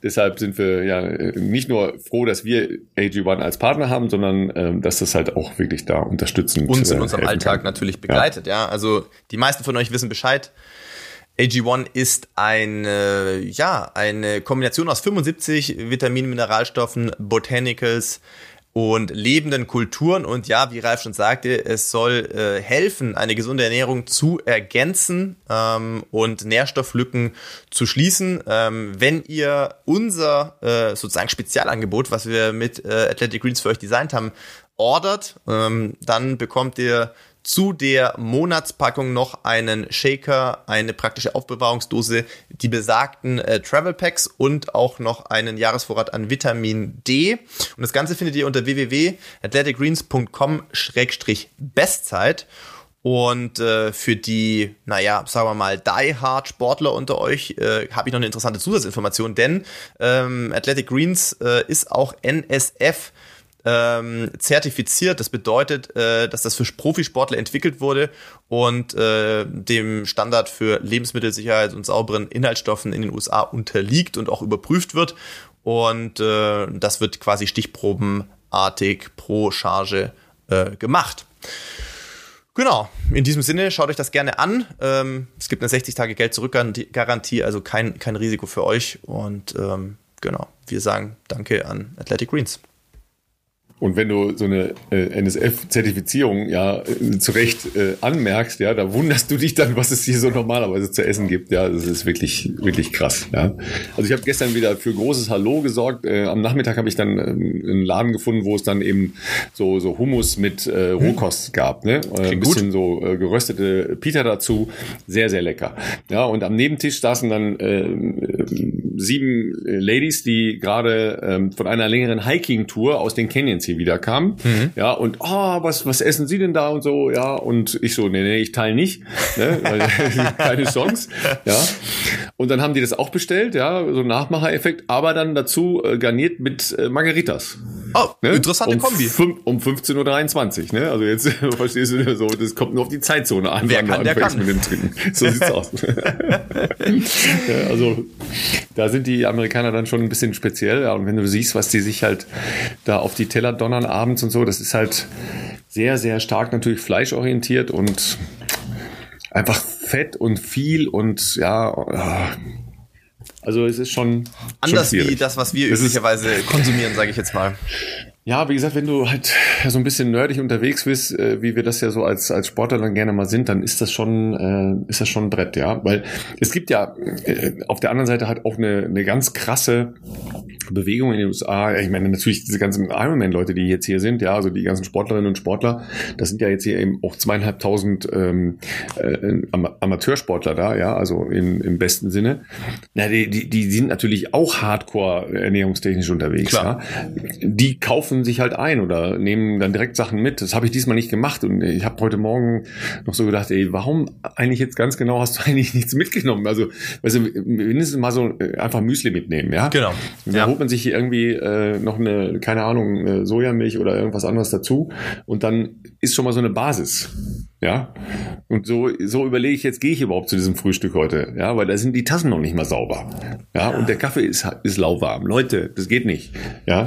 deshalb sind wir ja nicht nur froh, dass wir AG1 als Partner haben, sondern ähm, dass das halt auch wirklich da unterstützend uns in äh, unserem Alltag kann. natürlich begleitet, ja. ja. Also die meisten von euch wissen Bescheid. AG1 ist eine, ja, eine Kombination aus 75 Vitaminen, Mineralstoffen, Botanicals, und lebenden Kulturen. Und ja, wie Ralf schon sagte, es soll äh, helfen, eine gesunde Ernährung zu ergänzen ähm, und Nährstofflücken zu schließen. Ähm, wenn ihr unser äh, sozusagen Spezialangebot, was wir mit äh, Athletic Greens für euch designt haben, ordert, ähm, dann bekommt ihr zu der Monatspackung noch einen Shaker, eine praktische Aufbewahrungsdose, die besagten äh, Travel Packs und auch noch einen Jahresvorrat an Vitamin D. Und das Ganze findet ihr unter www.athleticgreens.com-bestzeit. Und äh, für die, naja, sagen wir mal, Die-Hard-Sportler unter euch äh, habe ich noch eine interessante Zusatzinformation, denn ähm, Athletic Greens äh, ist auch NSF ähm, zertifiziert. Das bedeutet, äh, dass das für Profisportler entwickelt wurde und äh, dem Standard für Lebensmittelsicherheit und sauberen Inhaltsstoffen in den USA unterliegt und auch überprüft wird. Und äh, das wird quasi stichprobenartig pro Charge äh, gemacht. Genau, in diesem Sinne, schaut euch das gerne an. Ähm, es gibt eine 60-Tage-Geld-Zurück-Garantie, also kein, kein Risiko für euch. Und ähm, genau, wir sagen Danke an Athletic Greens. Und wenn du so eine äh, NSF-Zertifizierung ja äh, zu Recht äh, anmerkst, ja, da wunderst du dich dann, was es hier so normalerweise zu essen gibt. Ja, das ist wirklich, wirklich krass. Ja. Also ich habe gestern wieder für großes Hallo gesorgt. Äh, am Nachmittag habe ich dann ähm, einen Laden gefunden, wo es dann eben so, so Hummus mit äh, hm. Rohkost gab. Ne? Äh, ein bisschen gut. so äh, geröstete Pita dazu. Sehr, sehr lecker. Ja, und am Nebentisch saßen dann äh, sieben äh, Ladies, die gerade ähm, von einer längeren Hiking-Tour aus den Canyons hier wieder kamen. Mhm. Ja, und oh, was, was essen Sie denn da und so, ja, und ich so, nee, nee, ich teile nicht. Ne? keine Chance. Ja. Und dann haben die das auch bestellt, ja, so ein Nachmachereffekt, aber dann dazu äh, garniert mit äh, Margaritas. Oh, ne? interessante um Kombi. um 15.23 Uhr, ne? Also jetzt verstehst du so, das kommt nur auf die Zeitzone an. Wer kann, der kann. Mit dem Trinken. So sieht's aus. ja, also da sind die Amerikaner dann schon ein bisschen speziell. Ja, und wenn du siehst, was die sich halt da auf die Teller donnern abends und so, das ist halt sehr, sehr stark natürlich fleischorientiert und einfach fett und viel und ja, also es ist schon anders schon wie das, was wir üblicherweise konsumieren, sage ich jetzt mal. Ja, wie gesagt, wenn du halt so ein bisschen nerdig unterwegs bist, äh, wie wir das ja so als als Sportler dann gerne mal sind, dann ist das schon äh, ist das schon ein Brett, ja, weil es gibt ja äh, auf der anderen Seite halt auch eine eine ganz krasse Bewegung in den USA. Ich meine natürlich diese ganzen Ironman-Leute, die jetzt hier sind, ja, also die ganzen Sportlerinnen und Sportler, das sind ja jetzt hier eben auch zweieinhalbtausend ähm, äh, Amateursportler da, ja, also im, im besten Sinne. Na, die, die die sind natürlich auch Hardcore ernährungstechnisch unterwegs, Klar. ja. Die kaufen kaufen sich halt ein oder nehmen dann direkt Sachen mit. Das habe ich diesmal nicht gemacht und ich habe heute Morgen noch so gedacht, ey, warum eigentlich jetzt ganz genau hast du eigentlich nichts mitgenommen? Also, du, mindestens mal so äh, einfach Müsli mitnehmen, ja? Genau. Und dann ja. holt man sich hier irgendwie äh, noch eine, keine Ahnung, Sojamilch oder irgendwas anderes dazu und dann ist schon mal so eine Basis. Ja. Und so, so überlege ich jetzt, gehe ich überhaupt zu diesem Frühstück heute? Ja, weil da sind die Tassen noch nicht mal sauber. Ja, ja. und der Kaffee ist, ist lauwarm. Leute, das geht nicht. Ja.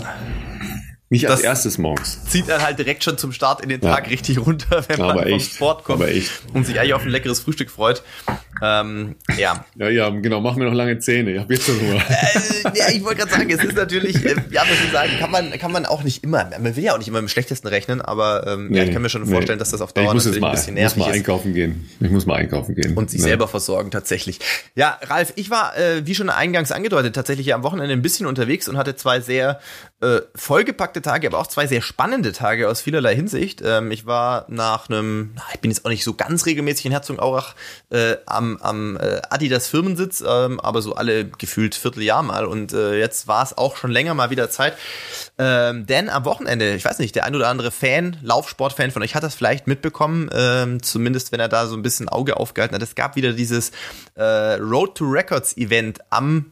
Nicht als erstes morgens. Zieht er halt direkt schon zum Start in den Tag ja. richtig runter, wenn Aber man echt. vom Sport kommt und sich eigentlich auf ein leckeres Frühstück freut. Ähm, ja. Ja, ja, genau, mach mir noch lange Zähne. Ich habe jetzt schon Hunger. Äh, ja, ich wollte gerade sagen, es ist natürlich, äh, ja, was ich sagen, kann man, kann man auch nicht immer, man will ja auch nicht immer im schlechtesten rechnen, aber ähm, nee, ja, ich kann mir schon vorstellen, nee. dass das auf Dauer natürlich mal, ein bisschen nervig ist. Ich muss mal einkaufen gehen. Ich muss mal einkaufen gehen. Und sich ja. selber versorgen, tatsächlich. Ja, Ralf, ich war, äh, wie schon eingangs angedeutet, tatsächlich ja am Wochenende ein bisschen unterwegs und hatte zwei sehr äh, vollgepackte Tage, aber auch zwei sehr spannende Tage aus vielerlei Hinsicht. Ähm, ich war nach einem, ich bin jetzt auch nicht so ganz regelmäßig in Herzogenaurach äh, am, am äh, Adidas Firmensitz, ähm, aber so alle gefühlt Vierteljahr mal. Und äh, jetzt war es auch schon länger mal wieder Zeit. Ähm, denn am Wochenende, ich weiß nicht, der ein oder andere Fan, Laufsportfan von euch hat das vielleicht mitbekommen, ähm, zumindest wenn er da so ein bisschen Auge aufgehalten hat. Es gab wieder dieses äh, Road to Records Event am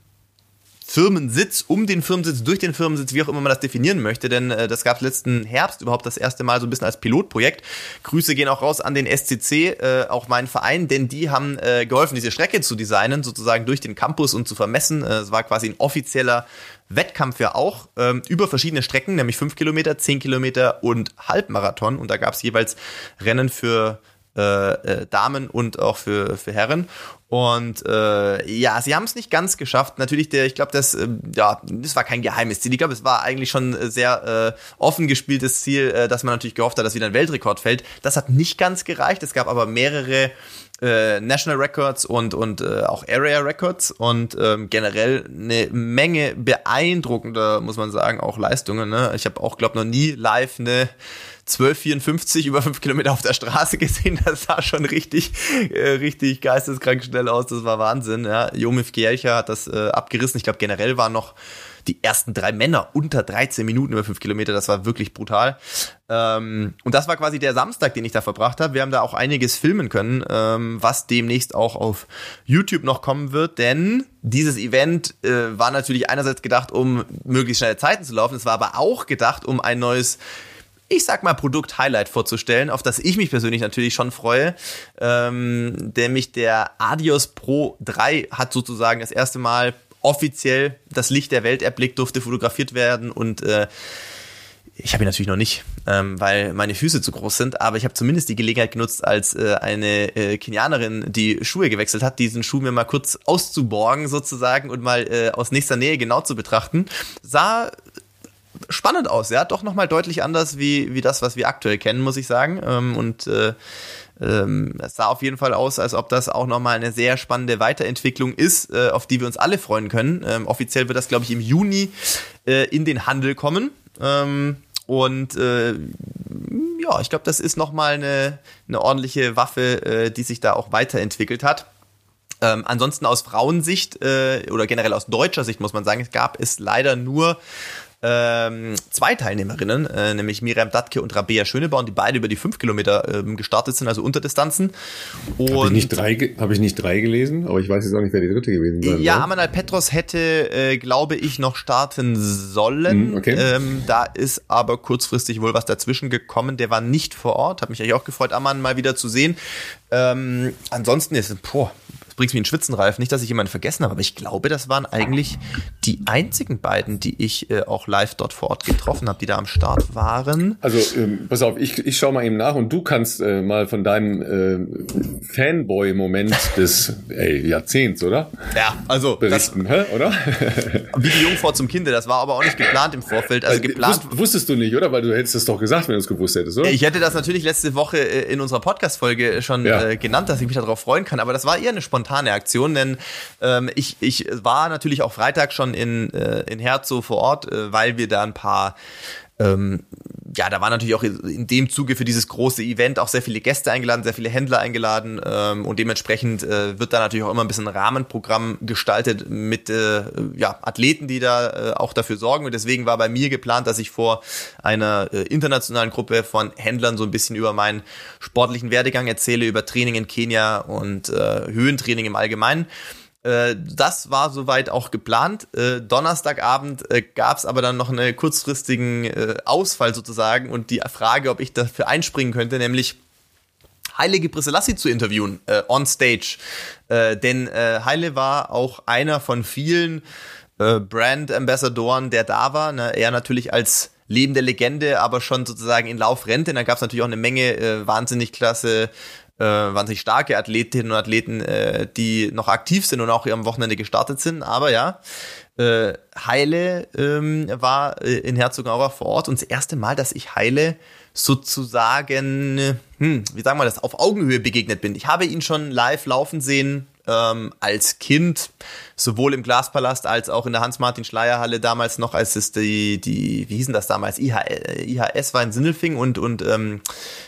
Firmensitz, um den Firmensitz, durch den Firmensitz, wie auch immer man das definieren möchte, denn äh, das gab es letzten Herbst überhaupt das erste Mal so ein bisschen als Pilotprojekt. Grüße gehen auch raus an den SCC, äh, auch meinen Verein, denn die haben äh, geholfen, diese Strecke zu designen, sozusagen durch den Campus und zu vermessen. Äh, es war quasi ein offizieller Wettkampf ja auch ähm, über verschiedene Strecken, nämlich fünf Kilometer, zehn Kilometer und Halbmarathon. Und da gab es jeweils Rennen für äh, äh, Damen und auch für, für Herren. Und äh, ja, sie haben es nicht ganz geschafft. Natürlich, der, ich glaube, das, äh, ja, das war kein geheimes Ziel. Ich glaube, es war eigentlich schon sehr äh, offen gespieltes Ziel, äh, dass man natürlich gehofft hat, dass wieder ein Weltrekord fällt. Das hat nicht ganz gereicht. Es gab aber mehrere äh, National Records und, und äh, auch Area Records und ähm, generell eine Menge beeindruckender, muss man sagen, auch Leistungen. Ne? Ich habe auch, glaube noch nie live eine 12,54 über 5 Kilometer auf der Straße gesehen. Das sah schon richtig, äh, richtig geisteskrank schnell aus. Das war Wahnsinn. Ja. Jomif Gielcha hat das äh, abgerissen. Ich glaube, generell waren noch die ersten drei Männer unter 13 Minuten über 5 Kilometer. Das war wirklich brutal. Ähm, und das war quasi der Samstag, den ich da verbracht habe. Wir haben da auch einiges filmen können, ähm, was demnächst auch auf YouTube noch kommen wird. Denn dieses Event äh, war natürlich einerseits gedacht, um möglichst schnelle Zeiten zu laufen. Es war aber auch gedacht, um ein neues ich sag mal, Produkt-Highlight vorzustellen, auf das ich mich persönlich natürlich schon freue. Ähm, nämlich der Adios Pro 3 hat sozusagen das erste Mal offiziell das Licht der Welt erblickt, durfte fotografiert werden und äh, ich habe ihn natürlich noch nicht, ähm, weil meine Füße zu groß sind, aber ich habe zumindest die Gelegenheit genutzt, als äh, eine äh, Kenianerin die Schuhe gewechselt hat, diesen Schuh mir mal kurz auszuborgen sozusagen und mal äh, aus nächster Nähe genau zu betrachten. Sah spannend aus, ja, doch nochmal deutlich anders wie, wie das, was wir aktuell kennen, muss ich sagen. Ähm, und äh, ähm, es sah auf jeden Fall aus, als ob das auch nochmal eine sehr spannende Weiterentwicklung ist, äh, auf die wir uns alle freuen können. Ähm, offiziell wird das, glaube ich, im Juni äh, in den Handel kommen. Ähm, und äh, ja, ich glaube, das ist nochmal eine, eine ordentliche Waffe, die sich da auch weiterentwickelt hat. Ähm, ansonsten aus Frauensicht äh, oder generell aus deutscher Sicht muss man sagen, es gab es leider nur ähm, zwei Teilnehmerinnen, äh, nämlich Miriam Datke und Rabea Schönebaum, die beide über die fünf Kilometer ähm, gestartet sind, also Unterdistanzen. Habe ich, nicht drei, hab ich nicht drei gelesen, aber ich weiß jetzt auch nicht, wer die dritte gewesen sein Ja, Amanal Petros hätte, äh, glaube ich, noch starten sollen. Mm, okay. ähm, da ist aber kurzfristig wohl was dazwischen gekommen. Der war nicht vor Ort. Hat mich eigentlich auch gefreut, Aman mal wieder zu sehen. Ähm, ansonsten ist, boah, bringst mich in Schwitzen, Ralf. Nicht, dass ich jemanden vergessen habe, aber ich glaube, das waren eigentlich die einzigen beiden, die ich äh, auch live dort vor Ort getroffen habe, die da am Start waren. Also, ähm, pass auf, ich, ich schaue mal eben nach und du kannst äh, mal von deinem äh, Fanboy-Moment des ey, Jahrzehnts, oder? Ja, also. Berichten, das, hä, oder? wie die Jungfrau zum Kinde, das war aber auch nicht geplant im Vorfeld. Also äh, geplant. Wusst, wusstest du nicht, oder? Weil du hättest es doch gesagt, wenn du es gewusst hättest, oder? Ich hätte das natürlich letzte Woche äh, in unserer Podcast-Folge schon ja. äh, genannt, dass ich mich darauf freuen kann, aber das war eher eine spontane spontane Aktion, denn ähm, ich, ich war natürlich auch Freitag schon in, äh, in Herzow vor Ort, äh, weil wir da ein paar ähm, ja, da waren natürlich auch in dem Zuge für dieses große Event auch sehr viele Gäste eingeladen, sehr viele Händler eingeladen ähm, und dementsprechend äh, wird da natürlich auch immer ein bisschen Rahmenprogramm gestaltet mit äh, ja, Athleten, die da äh, auch dafür sorgen. Und deswegen war bei mir geplant, dass ich vor einer äh, internationalen Gruppe von Händlern so ein bisschen über meinen sportlichen Werdegang erzähle, über Training in Kenia und äh, Höhentraining im Allgemeinen. Äh, das war soweit auch geplant. Äh, Donnerstagabend äh, gab es aber dann noch einen kurzfristigen Ausfall sozusagen und die Frage, ob ich dafür einspringen könnte, nämlich Heilige Prisselassi zu interviewen, on stage. Denn Heile war auch einer von vielen äh, Brand-Ambassadoren, der da war. Ne? Er natürlich als lebende Legende, aber schon sozusagen in Laufrente. Da gab es natürlich auch eine Menge äh, wahnsinnig klasse äh, wahnsinnig starke Athletinnen und Athleten, äh, die noch aktiv sind und auch am Wochenende gestartet sind. Aber ja, äh, Heile ähm, war äh, in Herzogenaurach vor Ort und das erste Mal, dass ich Heile sozusagen, hm, wie sagen wir das, auf Augenhöhe begegnet bin. Ich habe ihn schon live laufen sehen ähm, als Kind, sowohl im Glaspalast als auch in der Hans-Martin-Schleierhalle damals noch, als es die, die, wie hießen das damals, IH, IHS war in Sindelfing und, und ähm,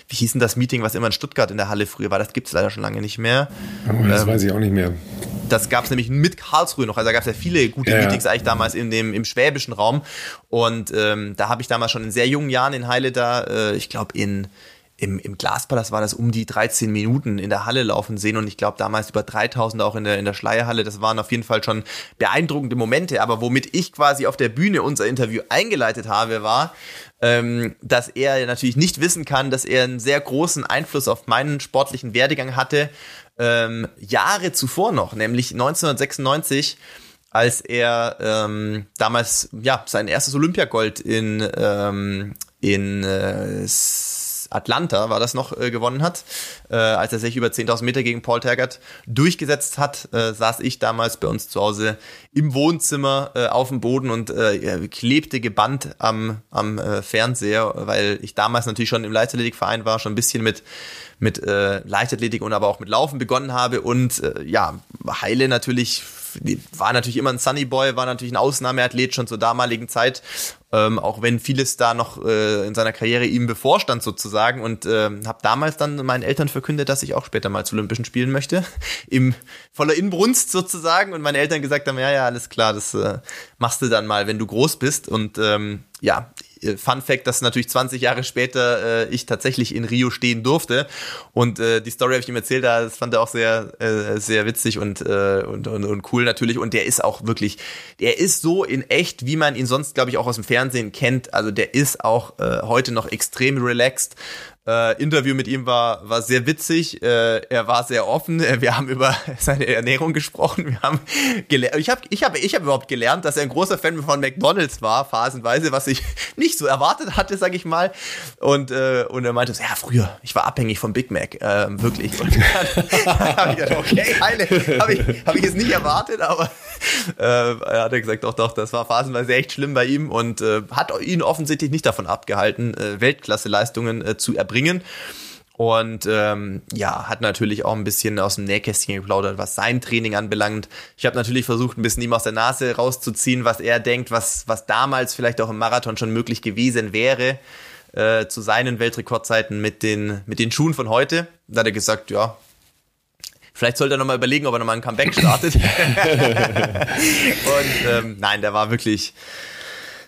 wie hießen das Meeting, was immer in Stuttgart in der Halle früher war, das gibt es leider schon lange nicht mehr. Oh, das ähm, weiß ich auch nicht mehr. Das gab es nämlich mit Karlsruhe noch, also da gab es ja viele gute ja, Meetings eigentlich damals in dem, im schwäbischen Raum. Und ähm, da habe ich damals schon in sehr jungen Jahren in Heile da, äh, ich glaube in im, im Glaspalast war das um die 13 Minuten in der Halle laufen sehen und ich glaube damals über 3000 auch in der, in der Schleierhalle. Das waren auf jeden Fall schon beeindruckende Momente. Aber womit ich quasi auf der Bühne unser Interview eingeleitet habe, war, ähm, dass er natürlich nicht wissen kann, dass er einen sehr großen Einfluss auf meinen sportlichen Werdegang hatte, ähm, Jahre zuvor noch, nämlich 1996 als er ähm, damals ja sein erstes Olympiagold in ähm, in äh, Atlanta war das noch, äh, gewonnen hat. Äh, als er sich über 10.000 Meter gegen Paul Taggart durchgesetzt hat, äh, saß ich damals bei uns zu Hause im Wohnzimmer äh, auf dem Boden und äh, klebte gebannt am, am äh, Fernseher, weil ich damals natürlich schon im Leichtathletikverein war, schon ein bisschen mit mit äh, Leichtathletik und aber auch mit Laufen begonnen habe und äh, ja, Heile natürlich war natürlich immer ein Sunny Boy, war natürlich ein Ausnahmeathlet schon zur damaligen Zeit, ähm, auch wenn vieles da noch äh, in seiner Karriere ihm bevorstand sozusagen. Und äh, habe damals dann meinen Eltern verkündet, dass ich auch später mal zu Olympischen Spielen möchte, im voller Inbrunst sozusagen. Und meine Eltern gesagt haben, ja, ja, alles klar, das äh, machst du dann mal, wenn du groß bist. Und ähm, ja, Fun Fact, dass natürlich 20 Jahre später äh, ich tatsächlich in Rio stehen durfte. Und äh, die Story habe ich ihm erzählt, das fand er auch sehr, äh, sehr witzig und, äh, und, und, und cool natürlich. Und der ist auch wirklich, der ist so in echt, wie man ihn sonst, glaube ich, auch aus dem Fernsehen kennt. Also der ist auch äh, heute noch extrem relaxed. Äh, Interview mit ihm war, war sehr witzig. Äh, er war sehr offen. Wir haben über seine Ernährung gesprochen. Wir haben gelernt. Ich habe ich hab, ich hab überhaupt gelernt, dass er ein großer Fan von McDonalds war, phasenweise, was ich nicht so erwartet hatte, sag ich mal. Und, äh, und er meinte, ja, früher, ich war abhängig von Big Mac, äh, wirklich. Und dann habe ich gedacht, okay, heile, habe ich, hab ich jetzt nicht erwartet, aber äh, er hat gesagt, doch, doch, das war phasenweise echt schlimm bei ihm und äh, hat ihn offensichtlich nicht davon abgehalten, äh, Weltklasse-Leistungen äh, zu erbringen. Und ähm, ja, hat natürlich auch ein bisschen aus dem Nähkästchen geplaudert, was sein Training anbelangt. Ich habe natürlich versucht, ein bisschen ihm aus der Nase rauszuziehen, was er denkt, was, was damals vielleicht auch im Marathon schon möglich gewesen wäre, äh, zu seinen Weltrekordzeiten mit den, mit den Schuhen von heute. Da hat er gesagt, ja, Vielleicht sollte er nochmal überlegen, ob er nochmal ein Comeback startet. und ähm, nein, der war wirklich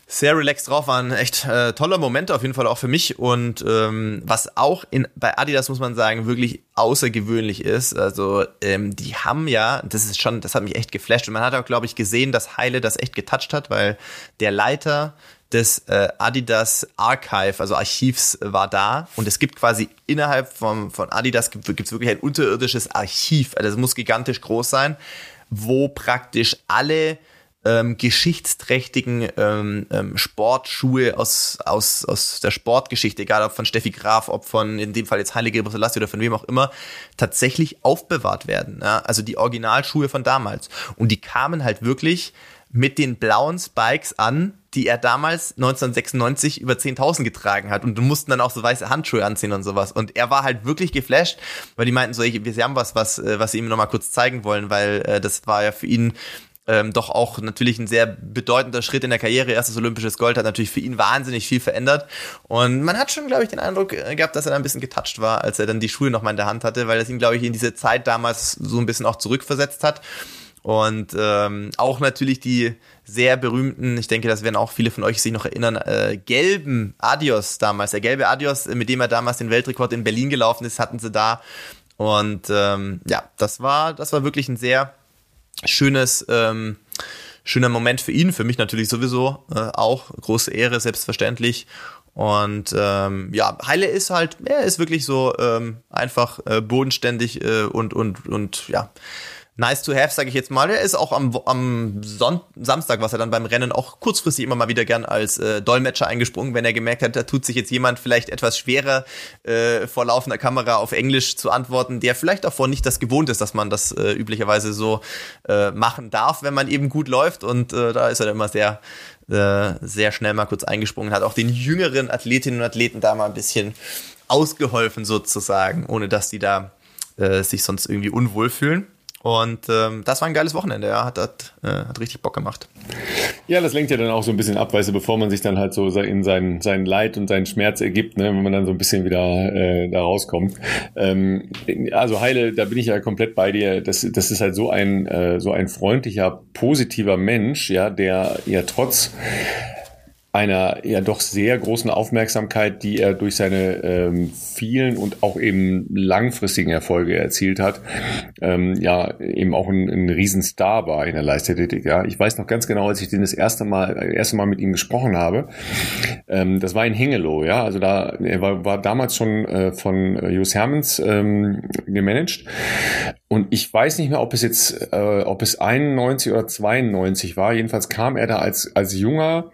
sehr relaxed drauf, war ein echt äh, toller Moment auf jeden Fall auch für mich und ähm, was auch in bei Adidas muss man sagen wirklich außergewöhnlich ist, also ähm, die haben ja, das ist schon, das hat mich echt geflasht und man hat auch glaube ich gesehen, dass Heile das echt getoucht hat, weil der Leiter des äh, Adidas Archive, also Archivs, war da. Und es gibt quasi innerhalb vom, von Adidas gibt es wirklich ein unterirdisches Archiv. Also das muss gigantisch groß sein, wo praktisch alle ähm, geschichtsträchtigen ähm, ähm, Sportschuhe aus, aus, aus der Sportgeschichte, egal ob von Steffi Graf, ob von in dem Fall jetzt Heilige Selassie oder von wem auch immer, tatsächlich aufbewahrt werden. Ja? Also die Originalschuhe von damals. Und die kamen halt wirklich mit den blauen Spikes an, die er damals 1996 über 10.000 getragen hat und mussten dann auch so weiße Handschuhe anziehen und sowas und er war halt wirklich geflasht, weil die meinten so, wir haben was, was, äh, was sie ihm nochmal kurz zeigen wollen, weil äh, das war ja für ihn ähm, doch auch natürlich ein sehr bedeutender Schritt in der Karriere. Erstes olympisches Gold hat natürlich für ihn wahnsinnig viel verändert. Und man hat schon, glaube ich, den Eindruck äh, gehabt, dass er da ein bisschen getoucht war, als er dann die Schuhe nochmal in der Hand hatte, weil das ihn, glaube ich, in diese Zeit damals so ein bisschen auch zurückversetzt hat. Und ähm, auch natürlich die sehr berühmten, ich denke, das werden auch viele von euch sich noch erinnern, äh, gelben Adios damals. Der gelbe Adios, mit dem er damals den Weltrekord in Berlin gelaufen ist, hatten sie da. Und ähm, ja, das war, das war wirklich ein sehr schönes, ähm, schöner Moment für ihn, für mich natürlich sowieso äh, auch. Große Ehre, selbstverständlich. Und ähm, ja, Heile ist halt, er ist wirklich so ähm, einfach äh, bodenständig äh, und, und, und ja, nice to have, sage ich jetzt mal. Er ist auch am, am Son Samstag, was er dann beim Rennen auch kurzfristig immer mal wieder gern als äh, Dolmetscher eingesprungen, wenn er gemerkt hat, da tut sich jetzt jemand vielleicht etwas schwerer äh, vor laufender Kamera auf Englisch zu antworten, der vielleicht davor nicht das gewohnt ist, dass man das äh, üblicherweise so äh, machen darf, wenn man eben gut läuft. Und äh, da ist er immer sehr äh, sehr schnell mal kurz eingesprungen, hat auch den jüngeren Athletinnen und Athleten da mal ein bisschen ausgeholfen sozusagen, ohne dass die da äh, sich sonst irgendwie unwohl fühlen. Und ähm, das war ein geiles Wochenende, ja, hat, hat, äh, hat richtig Bock gemacht. Ja, das lenkt ja dann auch so ein bisschen ab, weißt du, bevor man sich dann halt so in sein, sein Leid und seinen Schmerz ergibt, ne, wenn man dann so ein bisschen wieder äh, da rauskommt. Ähm, also Heile, da bin ich ja komplett bei dir. Das, das ist halt so ein, äh, so ein freundlicher, positiver Mensch, ja, der ja trotz einer ja doch sehr großen Aufmerksamkeit, die er durch seine ähm, vielen und auch eben langfristigen Erfolge erzielt hat, ähm, ja eben auch ein, ein Riesenstar war in der Leichtathletik. Ja, ich weiß noch ganz genau, als ich den das erste Mal erste Mal mit ihm gesprochen habe. Ähm, das war in Hengelo. Ja, also da er war, war damals schon äh, von Jus Hermans ähm, gemanagt und ich weiß nicht mehr, ob es jetzt, äh, ob es 91 oder 92 war. Jedenfalls kam er da als, als junger,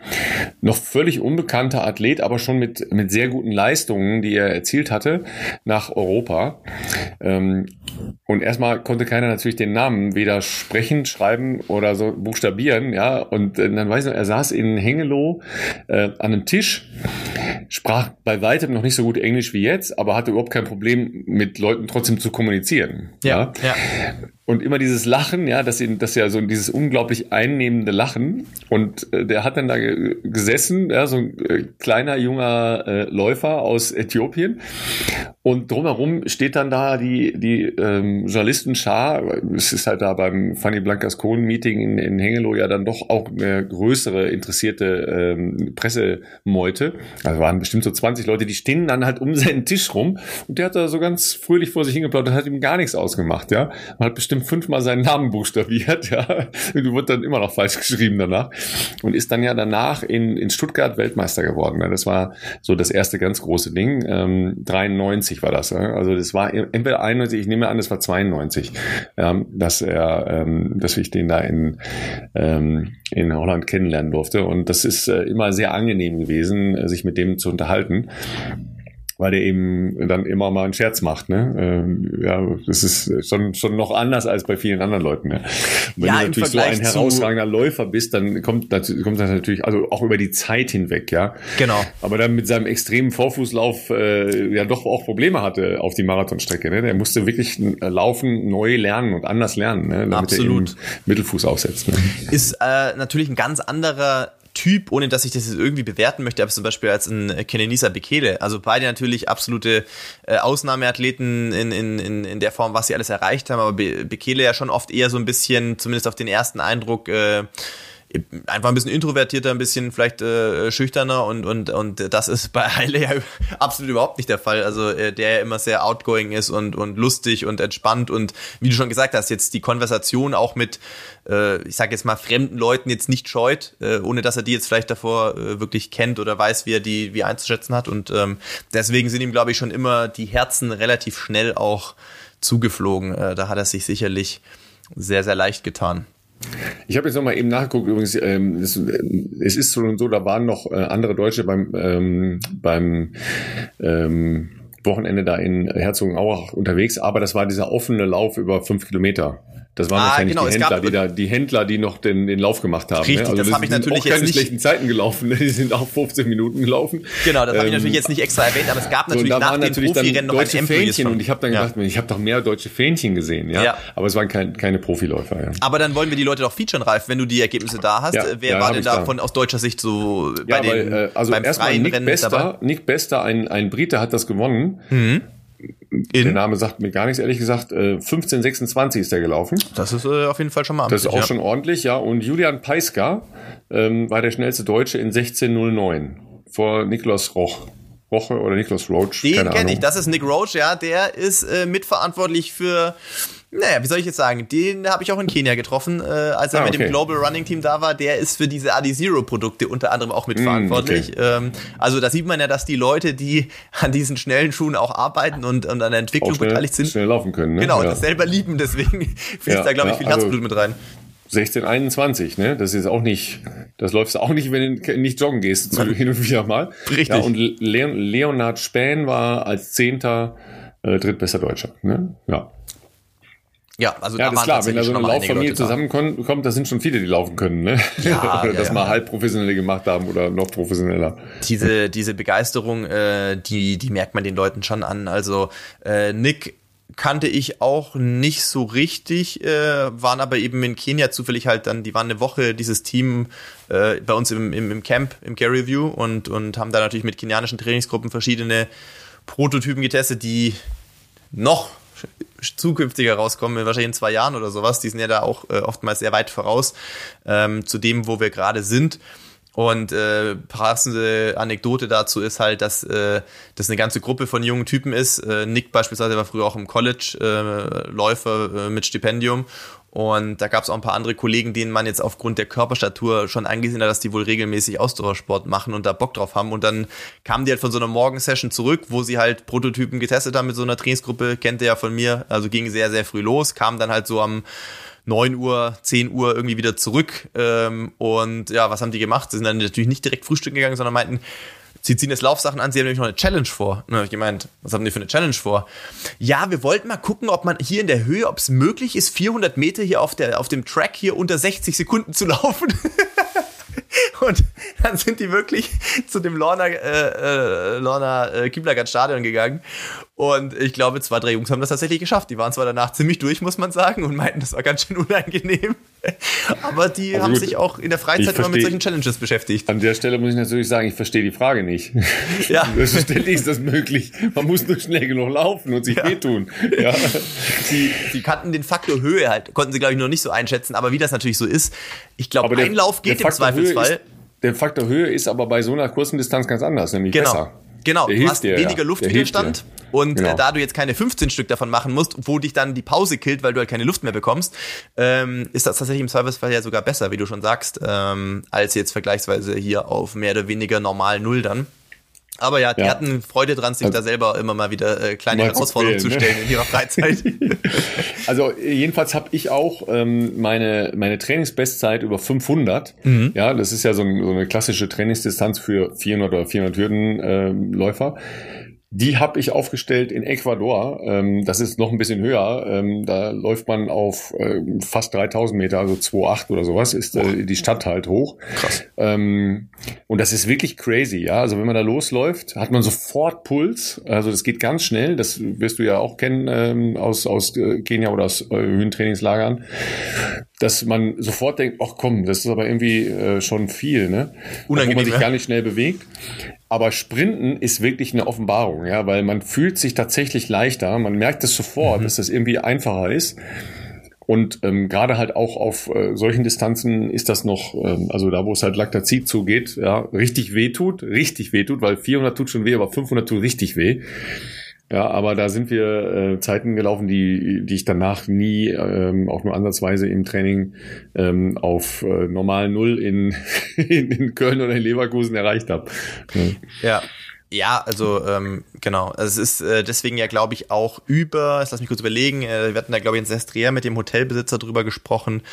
noch völlig unbekannter Athlet, aber schon mit, mit sehr guten Leistungen, die er erzielt hatte, nach Europa. Ähm, und erstmal konnte keiner natürlich den Namen weder sprechen, schreiben oder so buchstabieren, ja. Und äh, dann weiß ich noch, er saß in Hengelo äh, an einem Tisch, sprach bei weitem noch nicht so gut Englisch wie jetzt, aber hatte überhaupt kein Problem, mit Leuten trotzdem zu kommunizieren. Ja, ja. ja. Und immer dieses Lachen, ja, dass ihn, das ja so dieses unglaublich einnehmende Lachen. Und äh, der hat dann da gesessen, ja, so ein äh, kleiner junger äh, Läufer aus Äthiopien. Und drumherum steht dann da die die ähm, Journalistenschar. Es ist halt da beim Fanny Blankers Kohn Meeting in, in Hengelo ja dann doch auch eine größere interessierte ähm, Pressemeute. Also waren bestimmt so 20 Leute, die stehen dann halt um seinen Tisch rum. Und der hat da so ganz fröhlich vor sich hingeplaudert, hat ihm gar nichts ausgemacht, ja. Man hat bestimmt fünfmal seinen Namen buchstabiert, ja. Du wird dann immer noch falsch geschrieben danach. Und ist dann ja danach in, in Stuttgart Weltmeister geworden. Das war so das erste ganz große Ding. Ähm, 93 war das. Also das war entweder 91, ich nehme an, das war 92, ähm, dass er, ähm, dass ich den da in, ähm, in Holland kennenlernen durfte. Und das ist äh, immer sehr angenehm gewesen, sich mit dem zu unterhalten weil der eben dann immer mal einen Scherz macht. Ne? Ähm, ja, das ist schon, schon noch anders als bei vielen anderen Leuten. Ne? wenn ja, du natürlich so ein herausragender Läufer bist, dann kommt, das, kommt das natürlich, also auch über die Zeit hinweg, ja. Genau. Aber dann mit seinem extremen Vorfußlauf äh, ja doch auch Probleme hatte auf die Marathonstrecke. Ne? Der musste wirklich äh, laufen, neu lernen und anders lernen, ne? damit Absolut. er Mittelfuß aufsetzt. Ne? Ist äh, natürlich ein ganz anderer Typ, ohne dass ich das jetzt irgendwie bewerten möchte, aber zum Beispiel als ein Kenenisa Bekele. Also beide natürlich absolute äh, Ausnahmeathleten in, in, in, der Form, was sie alles erreicht haben, aber Be Bekele ja schon oft eher so ein bisschen, zumindest auf den ersten Eindruck, äh, einfach ein bisschen introvertierter, ein bisschen vielleicht äh, schüchterner und, und, und das ist bei Heile ja absolut überhaupt nicht der Fall. Also äh, der ja immer sehr outgoing ist und, und lustig und entspannt und wie du schon gesagt hast, jetzt die Konversation auch mit, äh, ich sage jetzt mal, fremden Leuten jetzt nicht scheut, äh, ohne dass er die jetzt vielleicht davor äh, wirklich kennt oder weiß, wie er die wie einzuschätzen hat. Und ähm, deswegen sind ihm, glaube ich, schon immer die Herzen relativ schnell auch zugeflogen. Äh, da hat er sich sicherlich sehr, sehr leicht getan. Ich habe jetzt nochmal eben nachgeguckt, übrigens, ähm, es, es, ist so und so, da waren noch äh, andere Deutsche beim, ähm, beim ähm, Wochenende da in Herzogenaurach unterwegs, aber das war dieser offene Lauf über fünf Kilometer. Das waren ah, wahrscheinlich genau, die Händler, die da, die Händler, die noch den, den Lauf gemacht haben. Richtig, ne? also das habe ich natürlich auch jetzt keine nicht. schlechten Zeiten gelaufen. Die sind auch 15 Minuten gelaufen. Genau, das ähm, habe ich natürlich jetzt nicht extra erwähnt, aber es gab natürlich so, nach den natürlich Profirennen noch deutsche Fähnchen und ich habe dann gedacht, ja. ich habe doch mehr deutsche Fähnchen gesehen, ja. ja. Aber es waren kein, keine Profiläufer. Ja. Aber dann wollen wir die Leute doch featuren, Ralf, wenn du die Ergebnisse da hast. Ja, wer war denn da von aus deutscher Sicht so bei den weil, äh, also beim freien Nick Rennen Bester, dabei? Nick Bester, ein, ein Brite, hat das gewonnen. Mhm. In? Der Name sagt mir gar nichts, ehrlich gesagt. 1526 äh, ist der gelaufen. Das ist äh, auf jeden Fall schon mal amtlich, Das ist auch ja. schon ordentlich, ja. Und Julian Peiska ähm, war der schnellste Deutsche in 1609 vor Niklas Roch. Roche oder Niklas Roach. Den kenne ich, das ist Nick Roach, ja. Der ist äh, mitverantwortlich für naja, wie soll ich jetzt sagen? Den habe ich auch in Kenia getroffen, äh, als er ah, okay. mit dem Global Running Team da war. Der ist für diese Adi Zero Produkte unter anderem auch mitverantwortlich. Mm, okay. ähm, also da sieht man ja, dass die Leute, die an diesen schnellen Schuhen auch arbeiten und, und an der Entwicklung schnell, beteiligt sind, schnell laufen können. Ne? Genau, ja. das selber lieben. Deswegen fließt ja, da glaube ich viel Herzblut also, mit rein. 1621, ne? Das ist auch nicht, das läufst du auch nicht, wenn du nicht joggen gehst, so hin und wieder mal. Richtig. Ja, und Leon, Leonhard Spähn war als Zehnter äh, drittbester Deutscher. Ne? Ja. Ja, also ja, da das ist klar, wenn da so eine Lauffamilie zusammenkommt, da sind schon viele, die laufen können, ne? Ja, oder ja, das ja. mal halb professionelle gemacht haben oder noch professioneller. Diese, diese Begeisterung, äh, die, die merkt man den Leuten schon an. Also äh, Nick kannte ich auch nicht so richtig, äh, waren aber eben in Kenia zufällig halt dann, die waren eine Woche, dieses Team äh, bei uns im, im, im Camp, im Gary View und, und haben da natürlich mit kenianischen Trainingsgruppen verschiedene Prototypen getestet, die noch zukünftiger rauskommen, wahrscheinlich in zwei Jahren oder sowas. Die sind ja da auch äh, oftmals sehr weit voraus ähm, zu dem, wo wir gerade sind. Und äh, passende Anekdote dazu ist halt, dass äh, das eine ganze Gruppe von jungen Typen ist. Äh, Nick beispielsweise war früher auch im College äh, Läufer äh, mit Stipendium Und da gab es auch ein paar andere Kollegen, denen man jetzt aufgrund der Körperstatur schon angesehen hat, dass die wohl regelmäßig Ausdauersport machen und da Bock drauf haben. Und dann kamen die halt von so einer Morgensession zurück, wo sie halt Prototypen getestet haben mit so einer Trainingsgruppe, kennt ihr ja von mir. Also ging sehr, sehr früh los, kamen dann halt so am 9 Uhr, 10 Uhr irgendwie wieder zurück. Ähm, und ja, was haben die gemacht? Sie sind dann natürlich nicht direkt frühstücken gegangen, sondern meinten, sie ziehen jetzt Laufsachen an, sie haben nämlich noch eine Challenge vor. Habe ich gemeint, was haben die für eine Challenge vor? Ja, wir wollten mal gucken, ob man hier in der Höhe, ob es möglich ist, 400 Meter hier auf, der, auf dem Track hier unter 60 Sekunden zu laufen. Und dann sind die wirklich zu dem Lorna, äh, äh, Lorna äh, Stadion gegangen. Und ich glaube, zwei, drei Jungs haben das tatsächlich geschafft. Die waren zwar danach ziemlich durch, muss man sagen, und meinten, das war ganz schön unangenehm. Aber die also haben gut, sich auch in der Freizeit immer mit solchen Challenges beschäftigt. An der Stelle muss ich natürlich sagen, ich verstehe die Frage nicht. Ja. Selbstverständlich ist das möglich. Man muss nur schnell genug laufen und sich ja. wehtun. Ja. Die, die kannten den Faktor Höhe halt, konnten sie, glaube ich, noch nicht so einschätzen. Aber wie das natürlich so ist, ich glaube, ein Lauf geht im Zweifelsfall. Ist, der Faktor Höhe ist aber bei so einer kurzen Distanz ganz anders, nämlich genau. besser. Genau, der du hast dir, weniger ja. Luftwiderstand und genau. äh, da du jetzt keine 15 Stück davon machen musst, wo dich dann die Pause killt, weil du halt keine Luft mehr bekommst, ähm, ist das tatsächlich im Servicefall ja sogar besser, wie du schon sagst, ähm, als jetzt vergleichsweise hier auf mehr oder weniger normal Null dann. Aber ja, die ja. hatten Freude dran, sich also, da selber immer mal wieder äh, kleine Herausforderungen zu, stellen ne? in ihrer Freizeit. also jedenfalls habe ich auch ähm, meine meine Trainingsbestzeit über 500. Mhm. Ja, das ist ja so, ein, so, eine klassische Trainingsdistanz für 400 oder 400 Hürdenläufer. Äh, die habe ich aufgestellt in Ecuador. Ähm, das ist noch ein bisschen höher. Ähm, da läuft man auf äh, fast 3000 Meter, also 2,8 oder sowas, ist äh, die Stadt halt hoch. Krass. Ähm, und das ist wirklich crazy, ja. Also wenn man da losläuft, hat man sofort Puls. Also das geht ganz schnell. Das wirst du ja auch kennen ähm, aus, aus äh, Kenia oder aus äh, Höhentrainingslagern. Dass man sofort denkt, ach komm, das ist aber irgendwie äh, schon viel, ne? Unangenehm, Wo man sich ne? gar nicht schnell bewegt. Aber Sprinten ist wirklich eine Offenbarung, ja, weil man fühlt sich tatsächlich leichter. Man merkt es sofort, mhm. dass das irgendwie einfacher ist. Und ähm, gerade halt auch auf äh, solchen Distanzen ist das noch, ähm, also da, wo es halt Laktazid zugeht, ja, richtig weh tut, richtig weh tut, weil 400 tut schon weh, aber 500 tut richtig weh. Ja, aber da sind wir äh, Zeiten gelaufen, die, die ich danach nie ähm, auch nur ansatzweise im Training ähm, auf äh, normal Null in, in, in Köln oder in Leverkusen erreicht habe. Ja. ja. Ja, also ähm, genau. Es ist äh, deswegen ja, glaube ich, auch über, lass mich kurz überlegen, äh, wir hatten da, glaube ich, in Sestriere mit dem Hotelbesitzer drüber gesprochen,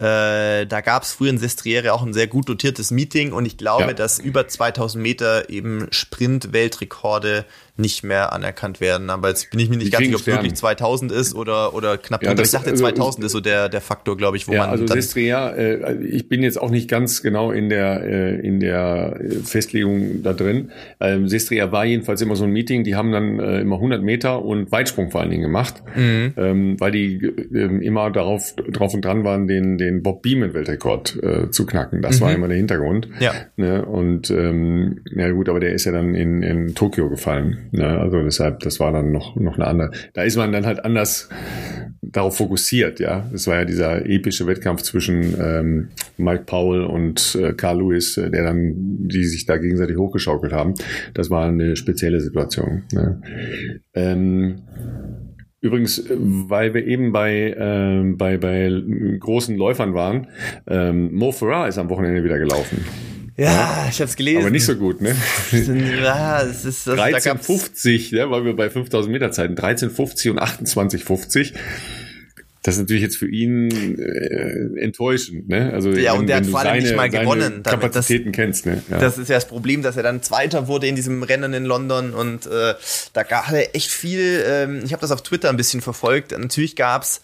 äh, da gab es früher in Sestriere auch ein sehr gut dotiertes Meeting und ich glaube, ja. dass über 2000 Meter eben Sprint-Weltrekorde nicht mehr anerkannt werden. Aber jetzt bin ich mir nicht Die ganz sicher, ob es wirklich 2000 ist oder, oder knapp ja, drunter. Ich dachte, 2000 also, ist so der, der Faktor, glaube ich, wo ja, man. Also Sestria, äh, ich bin jetzt auch nicht ganz genau in der, äh, in der Festlegung da drin. Ähm, Sestria war jedenfalls immer so ein Meeting, die haben dann äh, immer 100 Meter und Weitsprung vor allen Dingen gemacht, mhm. ähm, weil die äh, immer darauf, drauf und dran waren, den, den Bob Beeman Weltrekord äh, zu knacken. Das mhm. war immer der Hintergrund. Ja. Ne? Und ähm, ja gut, aber der ist ja dann in, in Tokio gefallen. Ja, also deshalb, das war dann noch, noch eine andere. Da ist man dann halt anders darauf fokussiert, ja. Das war ja dieser epische Wettkampf zwischen ähm, Mike Powell und äh, Carl Lewis, äh, der dann, die sich da gegenseitig hochgeschaukelt haben. Das war eine spezielle Situation. Ja. Ähm, Übrigens, weil wir eben bei, äh, bei, bei großen Läufern waren, ähm, Mo Farah ist am Wochenende wieder gelaufen. Ja, ich hab's gelesen. Aber nicht so gut, ne? Ja, es ist, also 13,50, ne, weil wir bei 5000 Meter Zeiten, 13,50 und 28,50. Das ist natürlich jetzt für ihn äh, enttäuschend, ne? Also ja, wenn, und der hat vor allem nicht mal gewonnen. Kapazitäten das, kennst, ne? Ja. Das ist ja das Problem, dass er dann Zweiter wurde in diesem Rennen in London und äh, da gab er echt viel. Ähm, ich habe das auf Twitter ein bisschen verfolgt. Natürlich gab's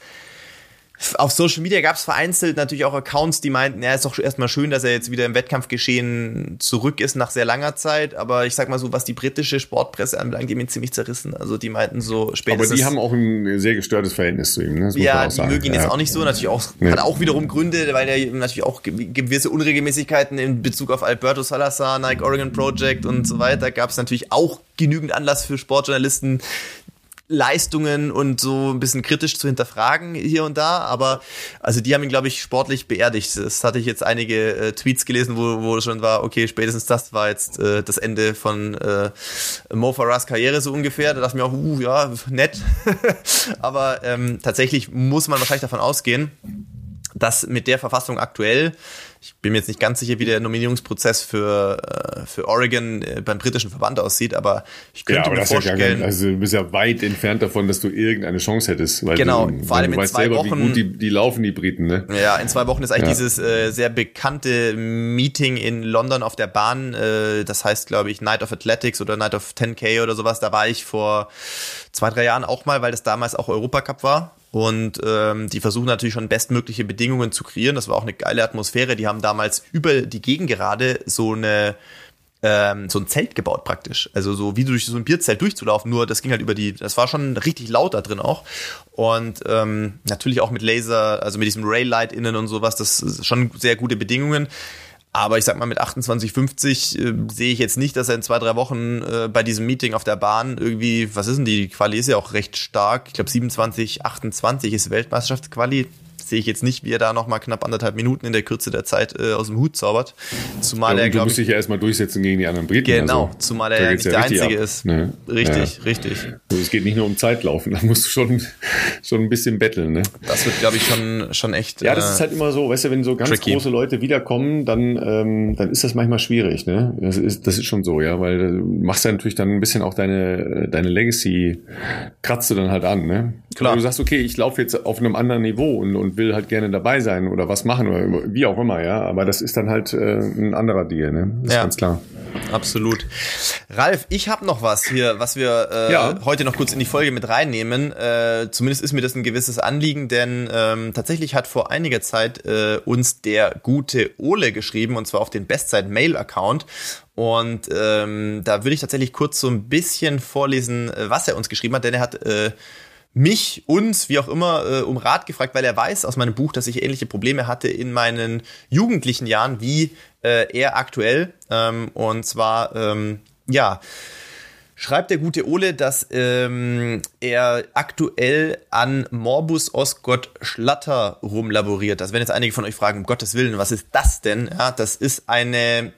auf Social Media gab es vereinzelt natürlich auch Accounts, die meinten, ja, ist doch erstmal schön, dass er jetzt wieder im Wettkampfgeschehen zurück ist nach sehr langer Zeit. Aber ich sag mal so, was die britische Sportpresse anbelangt, die haben ihn ziemlich zerrissen. Also die meinten so spätestens. Aber die haben auch ein sehr gestörtes Verhältnis zu ihm. Ne? ja, die mögen ihn ja. jetzt auch nicht so. Natürlich auch, ja. hat auch wiederum Gründe, weil er natürlich auch gewisse Unregelmäßigkeiten in Bezug auf Alberto Salazar, Nike Oregon Project und so weiter, gab es natürlich auch genügend Anlass für Sportjournalisten, Leistungen und so ein bisschen kritisch zu hinterfragen hier und da, aber also die haben ihn, glaube ich, sportlich beerdigt. Das hatte ich jetzt einige äh, Tweets gelesen, wo, wo schon war, okay, spätestens das war jetzt äh, das Ende von äh, Mo Farahs Karriere so ungefähr. Da dachte ich mir auch, uh, ja, nett. aber ähm, tatsächlich muss man wahrscheinlich davon ausgehen, dass mit der Verfassung aktuell ich bin mir jetzt nicht ganz sicher, wie der Nominierungsprozess für, äh, für Oregon äh, beim britischen Verband aussieht, aber ich könnte ja, aber mir vorstellen. Ja also du bist ja weit entfernt davon, dass du irgendeine Chance hättest. Weil genau, du, vor allem du in zwei selber, Wochen. Wie gut die, die laufen, die Briten, ne? Ja, in zwei Wochen ist eigentlich ja. dieses äh, sehr bekannte Meeting in London auf der Bahn. Äh, das heißt, glaube ich, Night of Athletics oder Night of 10K oder sowas. Da war ich vor zwei, drei Jahren auch mal, weil das damals auch Europacup war. Und ähm, die versuchen natürlich schon bestmögliche Bedingungen zu kreieren. Das war auch eine geile Atmosphäre. Die haben damals über die Gegengerade so eine ähm, so ein Zelt gebaut praktisch. Also so wie durch so ein Bierzelt durchzulaufen, nur das ging halt über die, das war schon richtig laut da drin auch. Und ähm, natürlich auch mit Laser, also mit diesem Rail-Light innen und sowas, das ist schon sehr gute Bedingungen. Aber ich sag mal, mit 28,50 äh, sehe ich jetzt nicht, dass er in zwei, drei Wochen äh, bei diesem Meeting auf der Bahn irgendwie, was ist denn die? Die Quali ist ja auch recht stark. Ich glaube 27, 28 ist Weltmeisterschaftsquali sehe ich jetzt nicht, wie er da noch mal knapp anderthalb Minuten in der Kürze der Zeit äh, aus dem Hut zaubert. Zumal ja, er, glaube ich... Du musst dich ja erstmal durchsetzen gegen die anderen Briten. Genau, also, zumal er ja nicht der Einzige ab. ist. Ne? Richtig, ja. richtig. Also es geht nicht nur um Zeitlaufen, da musst du schon, schon ein bisschen betteln. Ne? Das wird, glaube ich, schon, schon echt Ja, das äh, ist halt immer so, weißt du, wenn so ganz tricky. große Leute wiederkommen, dann, ähm, dann ist das manchmal schwierig. Ne? Das, ist, das ist schon so, ja, weil du machst ja natürlich dann ein bisschen auch deine, deine Legacy, kratzt du dann halt an. Ne? Klar. Wenn du sagst, okay, ich laufe jetzt auf einem anderen Niveau und, und will halt gerne dabei sein oder was machen oder wie auch immer, ja. Aber das ist dann halt äh, ein anderer Deal, ne? Das ja. ist ganz klar. Absolut. Ralf, ich habe noch was hier, was wir äh, ja. heute noch kurz in die Folge mit reinnehmen. Äh, zumindest ist mir das ein gewisses Anliegen, denn ähm, tatsächlich hat vor einiger Zeit äh, uns der gute Ole geschrieben und zwar auf den Bestzeit-Mail-Account. Und ähm, da würde ich tatsächlich kurz so ein bisschen vorlesen, äh, was er uns geschrieben hat, denn er hat äh, mich, uns, wie auch immer, äh, um Rat gefragt, weil er weiß aus meinem Buch, dass ich ähnliche Probleme hatte in meinen jugendlichen Jahren wie äh, er aktuell. Ähm, und zwar, ähm, ja, schreibt der gute Ole, dass ähm, er aktuell an Morbus Osgott Schlatter rumlaboriert. Also wenn jetzt einige von euch fragen, um Gottes Willen, was ist das denn? Ja, das ist eine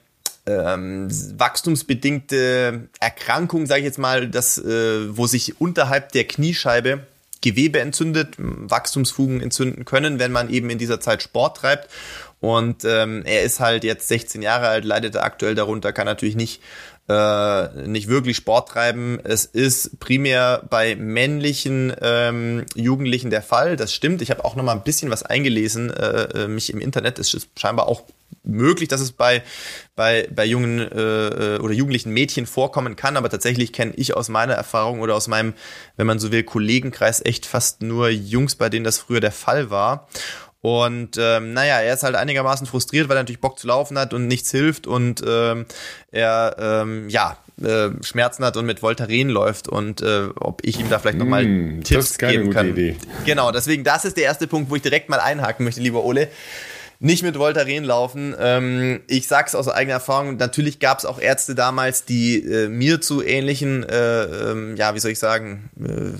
ähm, wachstumsbedingte Erkrankung, sage ich jetzt mal, das, äh, wo sich unterhalb der Kniescheibe Gewebe entzündet, Wachstumsfugen entzünden können, wenn man eben in dieser Zeit Sport treibt. Und ähm, er ist halt jetzt 16 Jahre alt, leidet aktuell darunter, kann natürlich nicht äh, nicht wirklich Sport treiben. Es ist primär bei männlichen ähm, Jugendlichen der Fall. Das stimmt. Ich habe auch noch mal ein bisschen was eingelesen, äh, äh mich im Internet. Es ist scheinbar auch möglich, dass es bei bei bei jungen äh, oder jugendlichen Mädchen vorkommen kann. Aber tatsächlich kenne ich aus meiner Erfahrung oder aus meinem, wenn man so will, Kollegenkreis echt fast nur Jungs, bei denen das früher der Fall war. Und ähm, naja, er ist halt einigermaßen frustriert, weil er natürlich Bock zu laufen hat und nichts hilft und ähm, er ähm, ja äh, Schmerzen hat und mit Voltaren läuft und äh, ob ich ihm da vielleicht nochmal mm, Tipps geben kann. Idee. Genau, deswegen das ist der erste Punkt, wo ich direkt mal einhaken möchte, lieber Ole nicht mit Voltaren laufen. Ähm, ich sag's aus eigener Erfahrung, natürlich gab es auch Ärzte damals, die äh, mir zu ähnlichen, äh, ähm, ja, wie soll ich sagen, äh,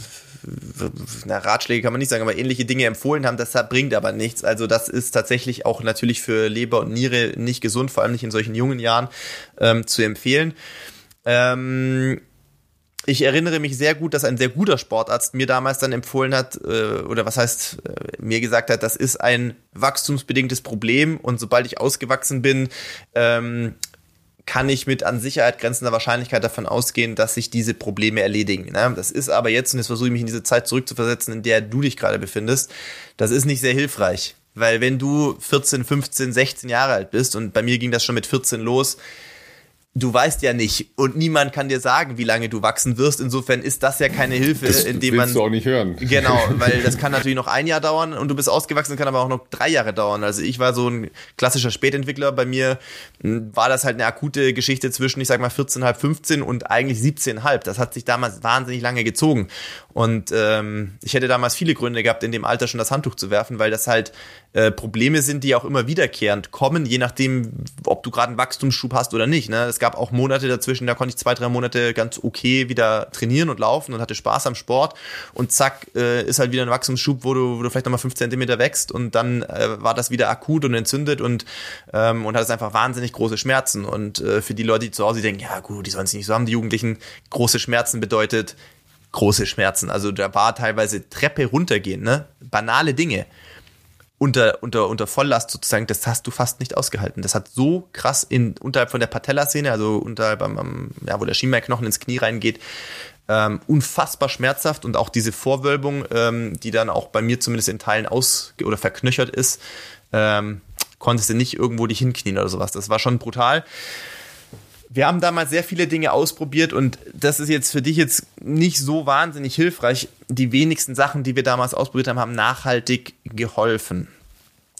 na, Ratschläge kann man nicht sagen, aber ähnliche Dinge empfohlen haben, das bringt aber nichts. Also das ist tatsächlich auch natürlich für Leber und Niere nicht gesund, vor allem nicht in solchen jungen Jahren ähm, zu empfehlen. Ähm, ich erinnere mich sehr gut, dass ein sehr guter Sportarzt mir damals dann empfohlen hat, äh, oder was heißt, äh, mir gesagt hat, das ist ein wachstumsbedingtes Problem und sobald ich ausgewachsen bin, ähm, kann ich mit an Sicherheit grenzender Wahrscheinlichkeit davon ausgehen, dass sich diese Probleme erledigen. Ne? Das ist aber jetzt, und jetzt versuche ich mich in diese Zeit zurückzuversetzen, in der du dich gerade befindest, das ist nicht sehr hilfreich. Weil wenn du 14, 15, 16 Jahre alt bist, und bei mir ging das schon mit 14 los, du weißt ja nicht und niemand kann dir sagen, wie lange du wachsen wirst. Insofern ist das ja keine Hilfe, das indem man. du auch nicht hören. Genau, weil das kann natürlich noch ein Jahr dauern und du bist ausgewachsen, kann aber auch noch drei Jahre dauern. Also ich war so ein klassischer Spätentwickler. Bei mir hm, war das halt eine akute Geschichte zwischen, ich sag mal, 14,5, 15 und eigentlich 17,5. Das hat sich damals wahnsinnig lange gezogen. Und ähm, ich hätte damals viele Gründe gehabt, in dem Alter schon das Handtuch zu werfen, weil das halt äh, Probleme sind, die auch immer wiederkehrend kommen, je nachdem, ob du gerade einen Wachstumsschub hast oder nicht. Ne? Es gab auch Monate dazwischen, da konnte ich zwei, drei Monate ganz okay wieder trainieren und laufen und hatte Spaß am Sport und zack, äh, ist halt wieder ein Wachstumsschub, wo du, wo du vielleicht nochmal fünf Zentimeter wächst und dann äh, war das wieder akut und entzündet und, ähm, und hat es einfach wahnsinnig große Schmerzen. Und äh, für die Leute, die zu Hause denken, ja gut, die sollen es nicht so haben, die Jugendlichen, große Schmerzen bedeutet große Schmerzen. Also da war teilweise Treppe runtergehen, ne? Banale Dinge. Unter, unter, unter Volllast sozusagen, das hast du fast nicht ausgehalten. Das hat so krass in, unterhalb von der Patellasehne, also unterhalb am, ja, wo der Schienbeinknochen ins Knie reingeht, ähm, unfassbar schmerzhaft und auch diese Vorwölbung, ähm, die dann auch bei mir zumindest in Teilen aus oder verknöchert ist, ähm, konntest du nicht irgendwo dich hinknien oder sowas. Das war schon brutal. Wir haben damals sehr viele Dinge ausprobiert und das ist jetzt für dich jetzt nicht so wahnsinnig hilfreich. Die wenigsten Sachen, die wir damals ausprobiert haben, haben nachhaltig geholfen.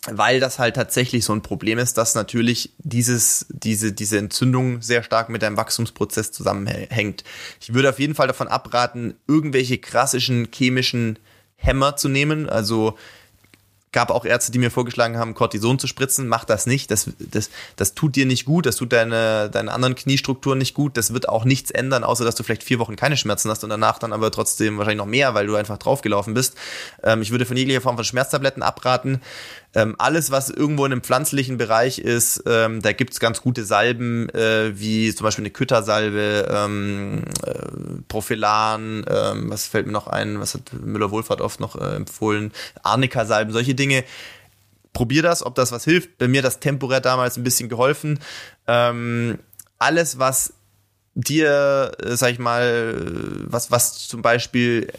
Weil das halt tatsächlich so ein Problem ist, dass natürlich dieses, diese, diese Entzündung sehr stark mit deinem Wachstumsprozess zusammenhängt. Ich würde auf jeden Fall davon abraten, irgendwelche klassischen chemischen Hämmer zu nehmen, also gab auch Ärzte, die mir vorgeschlagen haben, Cortison zu spritzen. Mach das nicht. Das, das, das tut dir nicht gut. Das tut deine, deine anderen Kniestrukturen nicht gut. Das wird auch nichts ändern, außer dass du vielleicht vier Wochen keine Schmerzen hast und danach dann aber trotzdem wahrscheinlich noch mehr, weil du einfach draufgelaufen bist. Ähm, ich würde von jeglicher Form von Schmerztabletten abraten. Ähm, alles, was irgendwo in einem pflanzlichen Bereich ist, ähm, da gibt's ganz gute Salben, äh, wie zum Beispiel eine Küttersalbe, ähm, äh, Prophylan, ähm, was fällt mir noch ein, was hat Müller-Wohlfahrt oft noch äh, empfohlen, Arnika-Salben, solche Dinge. Probier das, ob das was hilft. Bei mir hat das temporär damals ein bisschen geholfen. Ähm, alles, was dir, äh, sag ich mal, was, was zum Beispiel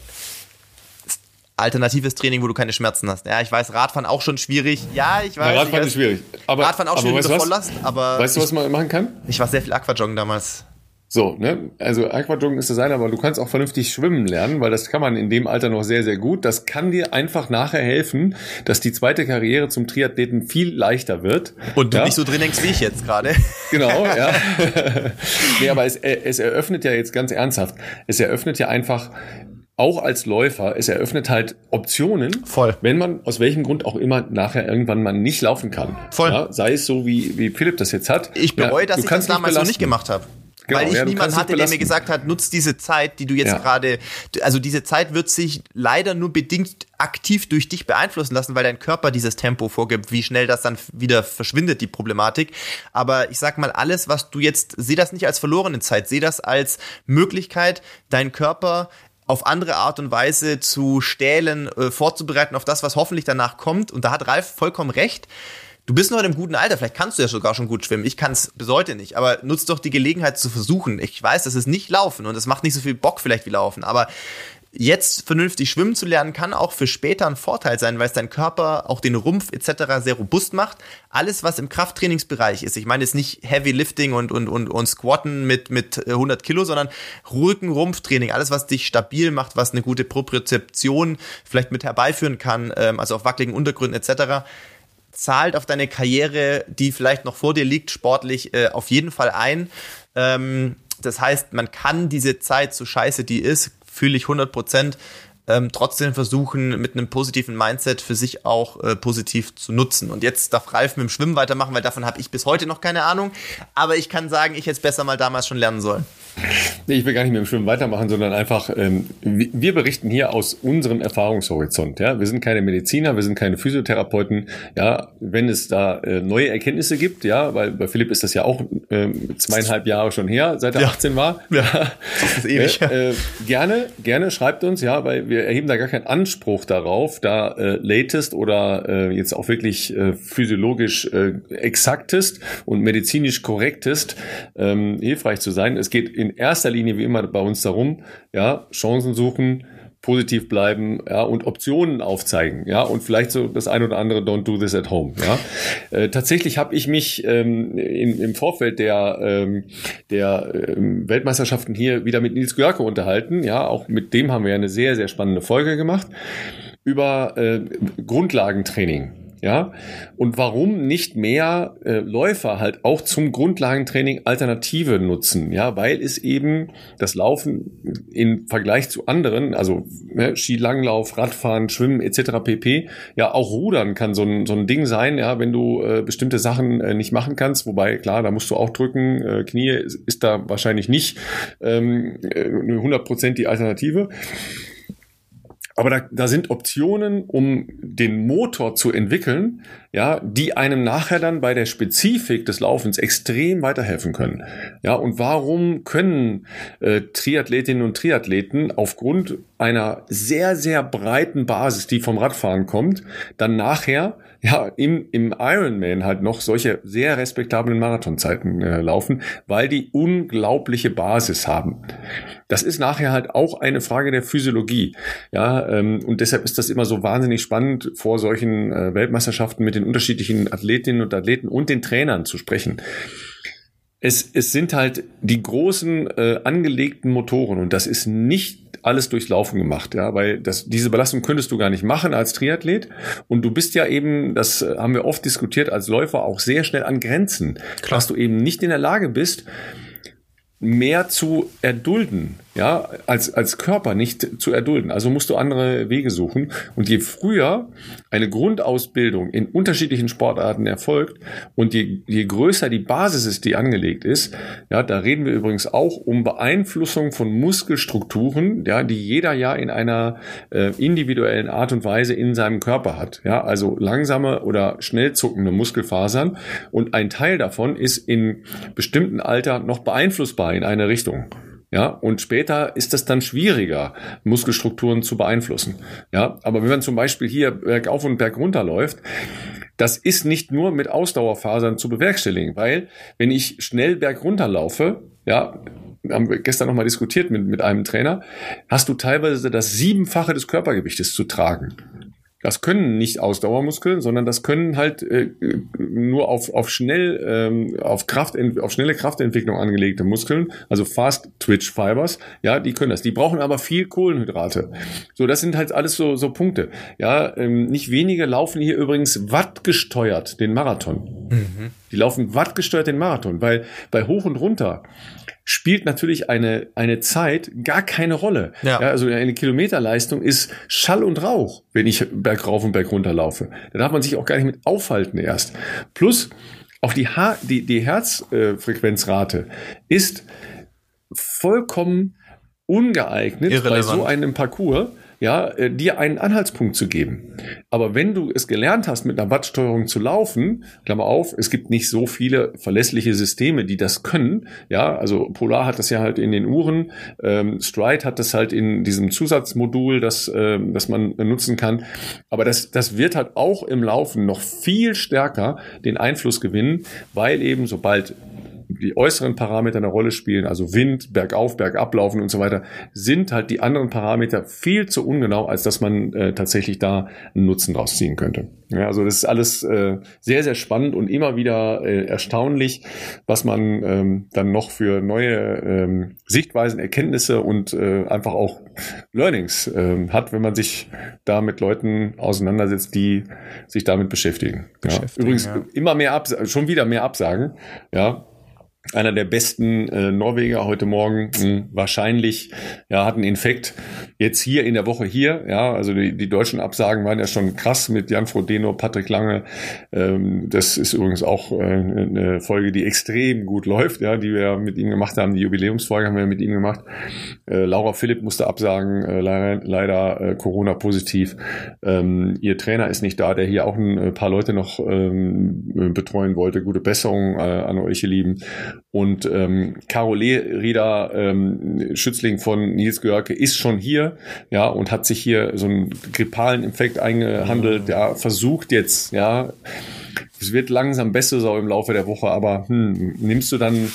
alternatives Training, wo du keine Schmerzen hast. Ja, ich weiß, Radfahren auch schon schwierig. Ja, ich weiß. Na, Radfahren weiß, ist schwierig. Aber, Radfahren auch schwierig unter Volllast, aber. Weißt du, was man machen kann? Ich war sehr viel Aquajoggen damals. So, ne? Also Aquajoggen ist das eine, aber du kannst auch vernünftig schwimmen lernen, weil das kann man in dem Alter noch sehr, sehr gut. Das kann dir einfach nachher helfen, dass die zweite Karriere zum Triathleten viel leichter wird. Und du ja? nicht so drin hängst wie ich jetzt gerade. Genau, ja. nee, aber es, es eröffnet ja jetzt ganz ernsthaft, es eröffnet ja einfach auch als Läufer, es eröffnet halt Optionen, Voll. wenn man aus welchem Grund auch immer nachher irgendwann mal nicht laufen kann. Voll. Ja, sei es so, wie, wie Philipp das jetzt hat. Ich bereue, ja, dass ich das damals noch nicht gemacht habe. Genau, weil ich ja, niemand hatte, der mir gesagt hat, nutz diese Zeit, die du jetzt ja. gerade, also diese Zeit wird sich leider nur bedingt aktiv durch dich beeinflussen lassen, weil dein Körper dieses Tempo vorgibt, wie schnell das dann wieder verschwindet, die Problematik. Aber ich sag mal, alles, was du jetzt, seh das nicht als verlorene Zeit, seh das als Möglichkeit, deinen Körper auf andere Art und Weise zu stählen, äh, vorzubereiten auf das, was hoffentlich danach kommt. Und da hat Ralf vollkommen recht. Du bist noch in einem guten Alter, vielleicht kannst du ja sogar schon gut schwimmen. Ich kann es bis heute nicht, aber nutzt doch die Gelegenheit zu versuchen. Ich weiß, das ist nicht Laufen und es macht nicht so viel Bock vielleicht wie Laufen, aber jetzt vernünftig schwimmen zu lernen, kann auch für später ein Vorteil sein, weil es dein Körper, auch den Rumpf etc. sehr robust macht. Alles, was im Krafttrainingsbereich ist, ich meine jetzt nicht Heavy Lifting und, und, und, und Squatten mit, mit 100 Kilo, sondern ruhigen Rumpftraining, alles, was dich stabil macht, was eine gute Propriozeption vielleicht mit herbeiführen kann, ähm, also auf wackeligen Untergründen etc., zahlt auf deine Karriere, die vielleicht noch vor dir liegt, sportlich äh, auf jeden Fall ein. Ähm, das heißt, man kann diese Zeit, so scheiße die ist, fühle ich 100 Prozent, ähm, trotzdem versuchen, mit einem positiven Mindset für sich auch äh, positiv zu nutzen. Und jetzt darf Ralf mit dem Schwimmen weitermachen, weil davon habe ich bis heute noch keine Ahnung. Aber ich kann sagen, ich hätte es besser mal damals schon lernen sollen. Nee, ich will gar nicht mit dem Schwimmen weitermachen, sondern einfach, ähm, wir berichten hier aus unserem Erfahrungshorizont. Ja, wir sind keine Mediziner, wir sind keine Physiotherapeuten. Ja, wenn es da äh, neue Erkenntnisse gibt, ja, weil bei Philipp ist das ja auch äh, zweieinhalb Jahre schon her, seit er ja. 18 war. Ja, das ist ewig. Äh, äh, gerne, gerne schreibt uns, ja, weil wir erheben da gar keinen Anspruch darauf, da äh, latest oder äh, jetzt auch wirklich äh, physiologisch äh, exaktest und medizinisch korrektest ähm, hilfreich zu sein. Es geht in in erster Linie wie immer bei uns darum, ja, Chancen suchen, positiv bleiben ja, und Optionen aufzeigen ja und vielleicht so das ein oder andere don't do this at home ja. Äh, tatsächlich habe ich mich ähm, in, im Vorfeld der ähm, der ähm, Weltmeisterschaften hier wieder mit Nils Görke unterhalten ja auch mit dem haben wir ja eine sehr sehr spannende Folge gemacht über äh, Grundlagentraining Ja, und warum nicht mehr äh, Läufer halt auch zum Grundlagentraining Alternative nutzen? Ja, weil es eben das Laufen im Vergleich zu anderen, also ne, Skilanglauf, Radfahren, Schwimmen etc. pp. Ja, auch Rudern kann so ein, so ein Ding sein, ja, wenn du äh, bestimmte Sachen äh, nicht machen kannst. Wobei, klar, da musst du auch drücken. Äh, Knie ist, ist da wahrscheinlich nicht ähm, 100% äh, die Alternative. Aber da, da sind Optionen, um den Motor zu entwickeln, ja, die einem nachher dann bei der Spezifik des Laufens extrem weiterhelfen können. Ja, und warum können äh, Triathletinnen und Triathleten aufgrund einer sehr, sehr breiten Basis, die vom Radfahren kommt, dann nachher ja, im, im Ironman halt noch solche sehr respektablen Marathonzeiten äh, laufen, weil die unglaubliche Basis haben. Das ist nachher halt auch eine Frage der Physiologie. Ja, ähm, und deshalb ist das immer so wahnsinnig spannend, vor solchen äh, Weltmeisterschaften mit den unterschiedlichen Athletinnen und Athleten und den Trainern zu sprechen. Es, es sind halt die großen äh, angelegten Motoren und das ist nicht alles durchs Laufen gemacht, ja, weil das, diese Belastung könntest du gar nicht machen als Triathlet. Und du bist ja eben, das äh, haben wir oft diskutiert, als Läufer auch sehr schnell an Grenzen, Klar. dass du eben nicht in der Lage bist, mehr zu erdulden, ja, als, als Körper nicht zu erdulden. Also musst du andere Wege suchen. Und je früher eine Grundausbildung in unterschiedlichen Sportarten erfolgt und je, je größer die Basis ist, die angelegt ist, ja, da reden wir übrigens auch um Beeinflussung von Muskelstrukturen, ja, die jeder ja in einer äh, individuellen Art und Weise in seinem Körper hat. Ja, also langsame oder schnell zuckende Muskelfasern. Und ein Teil davon ist in bestimmten Alter noch beeinflussbar in eine Richtung. Ja, und später ist es dann schwieriger, Muskelstrukturen zu beeinflussen. Ja, aber wenn man zum Beispiel hier bergauf und bergunter läuft, das ist nicht nur mit Ausdauerfasern zu bewerkstelligen, weil wenn ich schnell bergunter laufe, ja, haben wir gestern nochmal diskutiert mit, mit einem Trainer, hast du teilweise das Siebenfache des Körpergewichtes zu tragen. Das können nicht Ausdauermuskeln, sondern das können halt äh, nur auf, auf schnell, ähm, auf Kraft, auf schnelle Kraftentwicklung angelegte Muskeln, also Fast Twitch Fibers, ja, die können das. Die brauchen aber viel Kohlenhydrate. So, das sind halt alles so, so Punkte. Ja, ähm, nicht wenige laufen hier übrigens wattgesteuert den Marathon. Mhm. Die laufen wattgesteuert den Marathon, weil bei hoch und runter spielt natürlich eine, eine Zeit gar keine Rolle. Ja. ja. also eine Kilometerleistung ist Schall und Rauch, wenn ich bergauf und bergunter laufe. Da darf man sich auch gar nicht mit aufhalten erst. Plus auch die, ha die, die Herzfrequenzrate ist vollkommen ungeeignet Irrelevant. bei so einem Parcours ja, äh, dir einen Anhaltspunkt zu geben. Aber wenn du es gelernt hast, mit einer Wattsteuerung zu laufen, Klammer auf, es gibt nicht so viele verlässliche Systeme, die das können. Ja, also Polar hat das ja halt in den Uhren, ähm, Stride hat das halt in diesem Zusatzmodul, das, ähm, das man nutzen kann. Aber das, das wird halt auch im Laufen noch viel stärker den Einfluss gewinnen, weil eben sobald die äußeren Parameter eine Rolle spielen, also Wind, bergauf, bergab laufen und so weiter, sind halt die anderen Parameter viel zu ungenau, als dass man äh, tatsächlich da einen Nutzen draus ziehen könnte. Ja, also das ist alles äh, sehr, sehr spannend und immer wieder äh, erstaunlich, was man ähm, dann noch für neue ähm, Sichtweisen, Erkenntnisse und äh, einfach auch Learnings äh, hat, wenn man sich da mit Leuten auseinandersetzt, die sich damit beschäftigen. beschäftigen ja. Übrigens ja. immer mehr Absagen, schon wieder mehr Absagen. Ja, einer der besten äh, Norweger heute Morgen mh, hm, wahrscheinlich ja hat einen Infekt jetzt hier in der Woche hier ja. Also die, die deutschen Absagen waren ja schon krass mit Jan Frodeno Patrick Lange. Ähm, das ist übrigens auch äh, eine Folge die extrem gut läuft ja die wir mit ihm gemacht haben. Die Jubiläumsfolge haben wir mit ihm gemacht. Äh, Laura Philipp musste absagen äh, leider, leider äh, Corona positiv. Ähm, ihr Trainer ist nicht da der hier auch ein äh, paar Leute noch ähm, betreuen wollte. Gute Besserung äh, an euch ihr Lieben und ähm, Carole Rieder, ähm, Schützling von Nils Görke, ist schon hier, ja, und hat sich hier so einen grippalen Infekt eingehandelt, ja, versucht jetzt, ja, es wird langsam besser so im Laufe der Woche, aber hm, nimmst du dann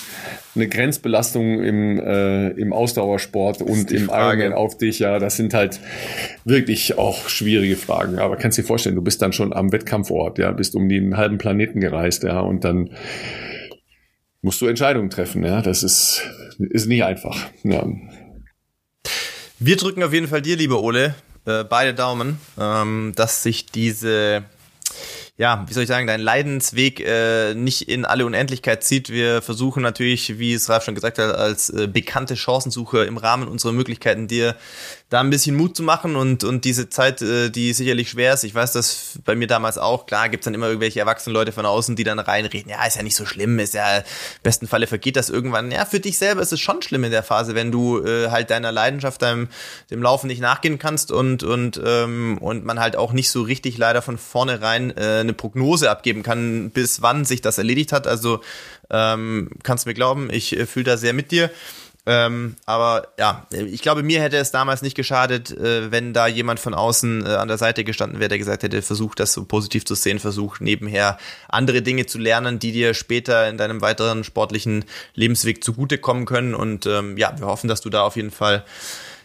eine Grenzbelastung im, äh, im Ausdauersport und im Ironman auf dich? Ja, das sind halt wirklich auch schwierige Fragen. Aber kannst dir vorstellen, du bist dann schon am Wettkampfort, ja, bist um den halben Planeten gereist, ja, und dann musst du Entscheidungen treffen. Ja, das ist, ist nicht einfach. Ja. Wir drücken auf jeden Fall dir, lieber Ole, äh, beide Daumen, ähm, dass sich diese ja, wie soll ich sagen, dein Leidensweg äh, nicht in alle Unendlichkeit zieht. Wir versuchen natürlich, wie es Ralf schon gesagt hat, als äh, bekannte Chancensucher im Rahmen unserer Möglichkeiten dir da ein bisschen Mut zu machen und, und diese Zeit, äh, die sicherlich schwer ist. Ich weiß das bei mir damals auch. Klar gibt's dann immer irgendwelche erwachsenen Leute von außen, die dann reinreden, ja, ist ja nicht so schlimm, ist ja, im besten Falle vergeht das irgendwann. Ja, für dich selber ist es schon schlimm in der Phase, wenn du äh, halt deiner Leidenschaft, deinem, dem Laufen nicht nachgehen kannst und, und, ähm, und man halt auch nicht so richtig leider von vornherein äh, eine Prognose abgeben kann, bis wann sich das erledigt hat. Also ähm, kannst mir glauben, ich äh, fühle da sehr mit dir. Ähm, aber ja, ich glaube, mir hätte es damals nicht geschadet, äh, wenn da jemand von außen äh, an der Seite gestanden wäre, der gesagt hätte, versuch das so positiv zu sehen, versuch nebenher andere Dinge zu lernen, die dir später in deinem weiteren sportlichen Lebensweg zugutekommen können. Und ähm, ja, wir hoffen, dass du da auf jeden Fall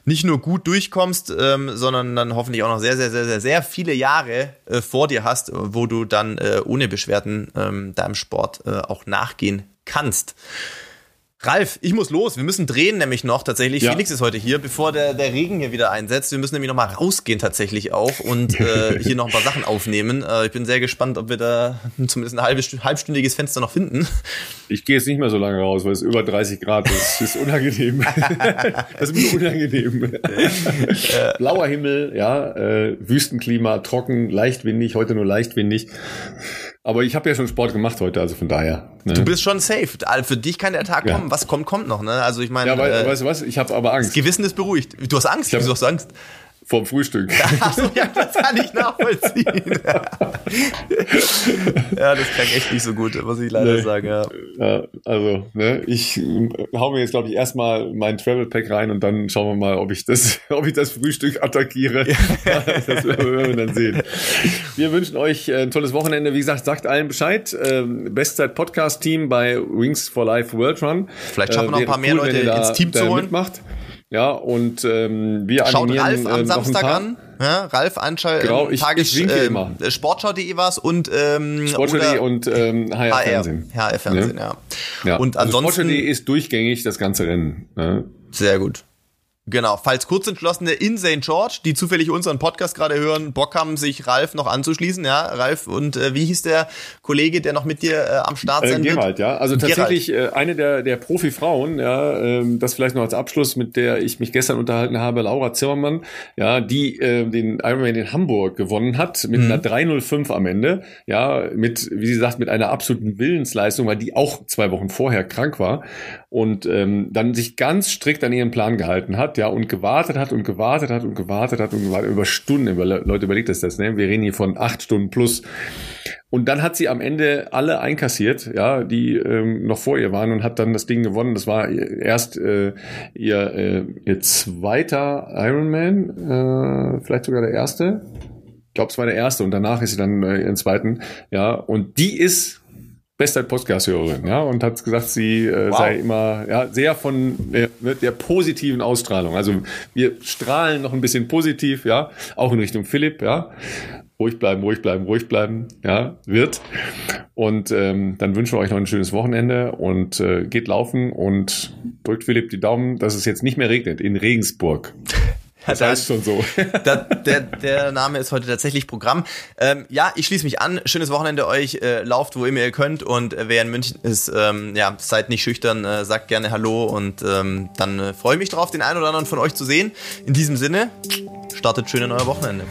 nicht nur gut durchkommst, ähm, sondern dann hoffentlich auch noch sehr, sehr, sehr, sehr, sehr viele Jahre äh, vor dir hast, wo du dann äh, ohne Beschwerden ähm, deinem Sport äh, auch nachgehen kannst. Ralf, ich muss los. Wir müssen drehen nämlich noch tatsächlich. Ja. Felix ist heute hier, bevor der, der Regen hier wieder einsetzt. Wir müssen nämlich noch mal rausgehen tatsächlich auch und äh, hier noch ein paar Sachen aufnehmen. Äh, ich bin sehr gespannt, ob wir da zumindest ein halbes, halbstündiges Fenster noch finden. Ich gehe jetzt nicht mehr so lange raus, weil es über 30 Grad ist. Das ist unangenehm. das ist mir unangenehm. Blauer Himmel, ja, äh, Wüstenklima, trocken, leichtwindig, heute nur leichtwindig. Aber ich habe ja schon Sport gemacht heute, also von daher. Ne? Du bist schon safe. Für dich kann der Tag ja. kommen. Was kommt, kommt noch. Ne? Also ich meine. Ja, weil, äh, weißt du was? Ich habe aber Angst. Das Gewissen ist beruhigt. Du hast Angst. Ich hab, Wieso hast du Angst? Vorm Frühstück. Achso, ja, das kann ich nachvollziehen. ja, das klang echt nicht so gut, muss ich leider nee. sagen, ja. ja. Also, ne, ich hau mir jetzt, glaube ich, erstmal mein Travel Pack rein und dann schauen wir mal, ob ich das, ob ich das Frühstück attackiere. das werden wir dann sehen. Wir wünschen euch ein tolles Wochenende. Wie gesagt, sagt allen Bescheid. Ähm, Bestzeit Podcast Team bei Wings for Life World Run. Vielleicht schaffen wir noch ein paar mehr cool, Leute ins Team zu holen. Mitmacht. Ja, und ähm, wir Schaut Ralf am äh, Samstag an. Ja, Ralf Anschall, genau, ich, ich äh, immer. Sportschau.de was und ähm, Sportschau.de und ähm, HR, HR Fernsehen. HR Fernsehen, ja. ja. ja. Und also ansonsten Sportschau.de ist durchgängig das ganze Rennen. Ne? Sehr gut. Genau, falls Kurzentschlossene in St. George, die zufällig unseren Podcast gerade hören, Bock haben, sich Ralf noch anzuschließen, ja, Ralf, und äh, wie hieß der Kollege, der noch mit dir äh, am Start äh, sein äh, Gerald, ja, also tatsächlich äh, eine der, der Profi-Frauen, ja, ähm, das vielleicht noch als Abschluss, mit der ich mich gestern unterhalten habe, Laura Zimmermann, ja, die äh, den Ironman in Hamburg gewonnen hat, mit mhm. einer 305 am Ende, ja, mit, wie sie sagt, mit einer absoluten Willensleistung, weil die auch zwei Wochen vorher krank war und ähm, dann sich ganz strikt an ihren Plan gehalten hat, ja, und gewartet hat und gewartet hat und gewartet hat und gewartet über Stunden. Über, Leute, überlegt das das, ne? Wir reden hier von acht Stunden plus. Und dann hat sie am Ende alle einkassiert, ja, die ähm, noch vor ihr waren und hat dann das Ding gewonnen. Das war erst äh, ihr, äh, ihr zweiter Ironman, äh, vielleicht sogar der erste. Ich glaube, es war der erste und danach ist sie dann äh, ihren zweiten, ja. Und die ist beste Podcast-Hörerin, ja, und hat gesagt, sie äh, wow. sei immer ja, sehr von der, der positiven Ausstrahlung. Also wir strahlen noch ein bisschen positiv, ja, auch in Richtung Philipp, ja. Ruhig bleiben, ruhig bleiben, ruhig bleiben, ja, wird. Und ähm, dann wünschen wir euch noch ein schönes Wochenende und äh, geht laufen und drückt Philipp die Daumen, dass es jetzt nicht mehr regnet in Regensburg. Das heißt schon so. da, der, der Name ist heute tatsächlich Programm. Ähm, ja, ich schließe mich an. Schönes Wochenende euch. Äh, lauft, wo immer ihr könnt. Und äh, wer in München ist, ähm, ja, seid nicht schüchtern, äh, sagt gerne Hallo. Und ähm, dann äh, freue ich mich drauf, den einen oder anderen von euch zu sehen. In diesem Sinne, startet schön in euer Wochenende.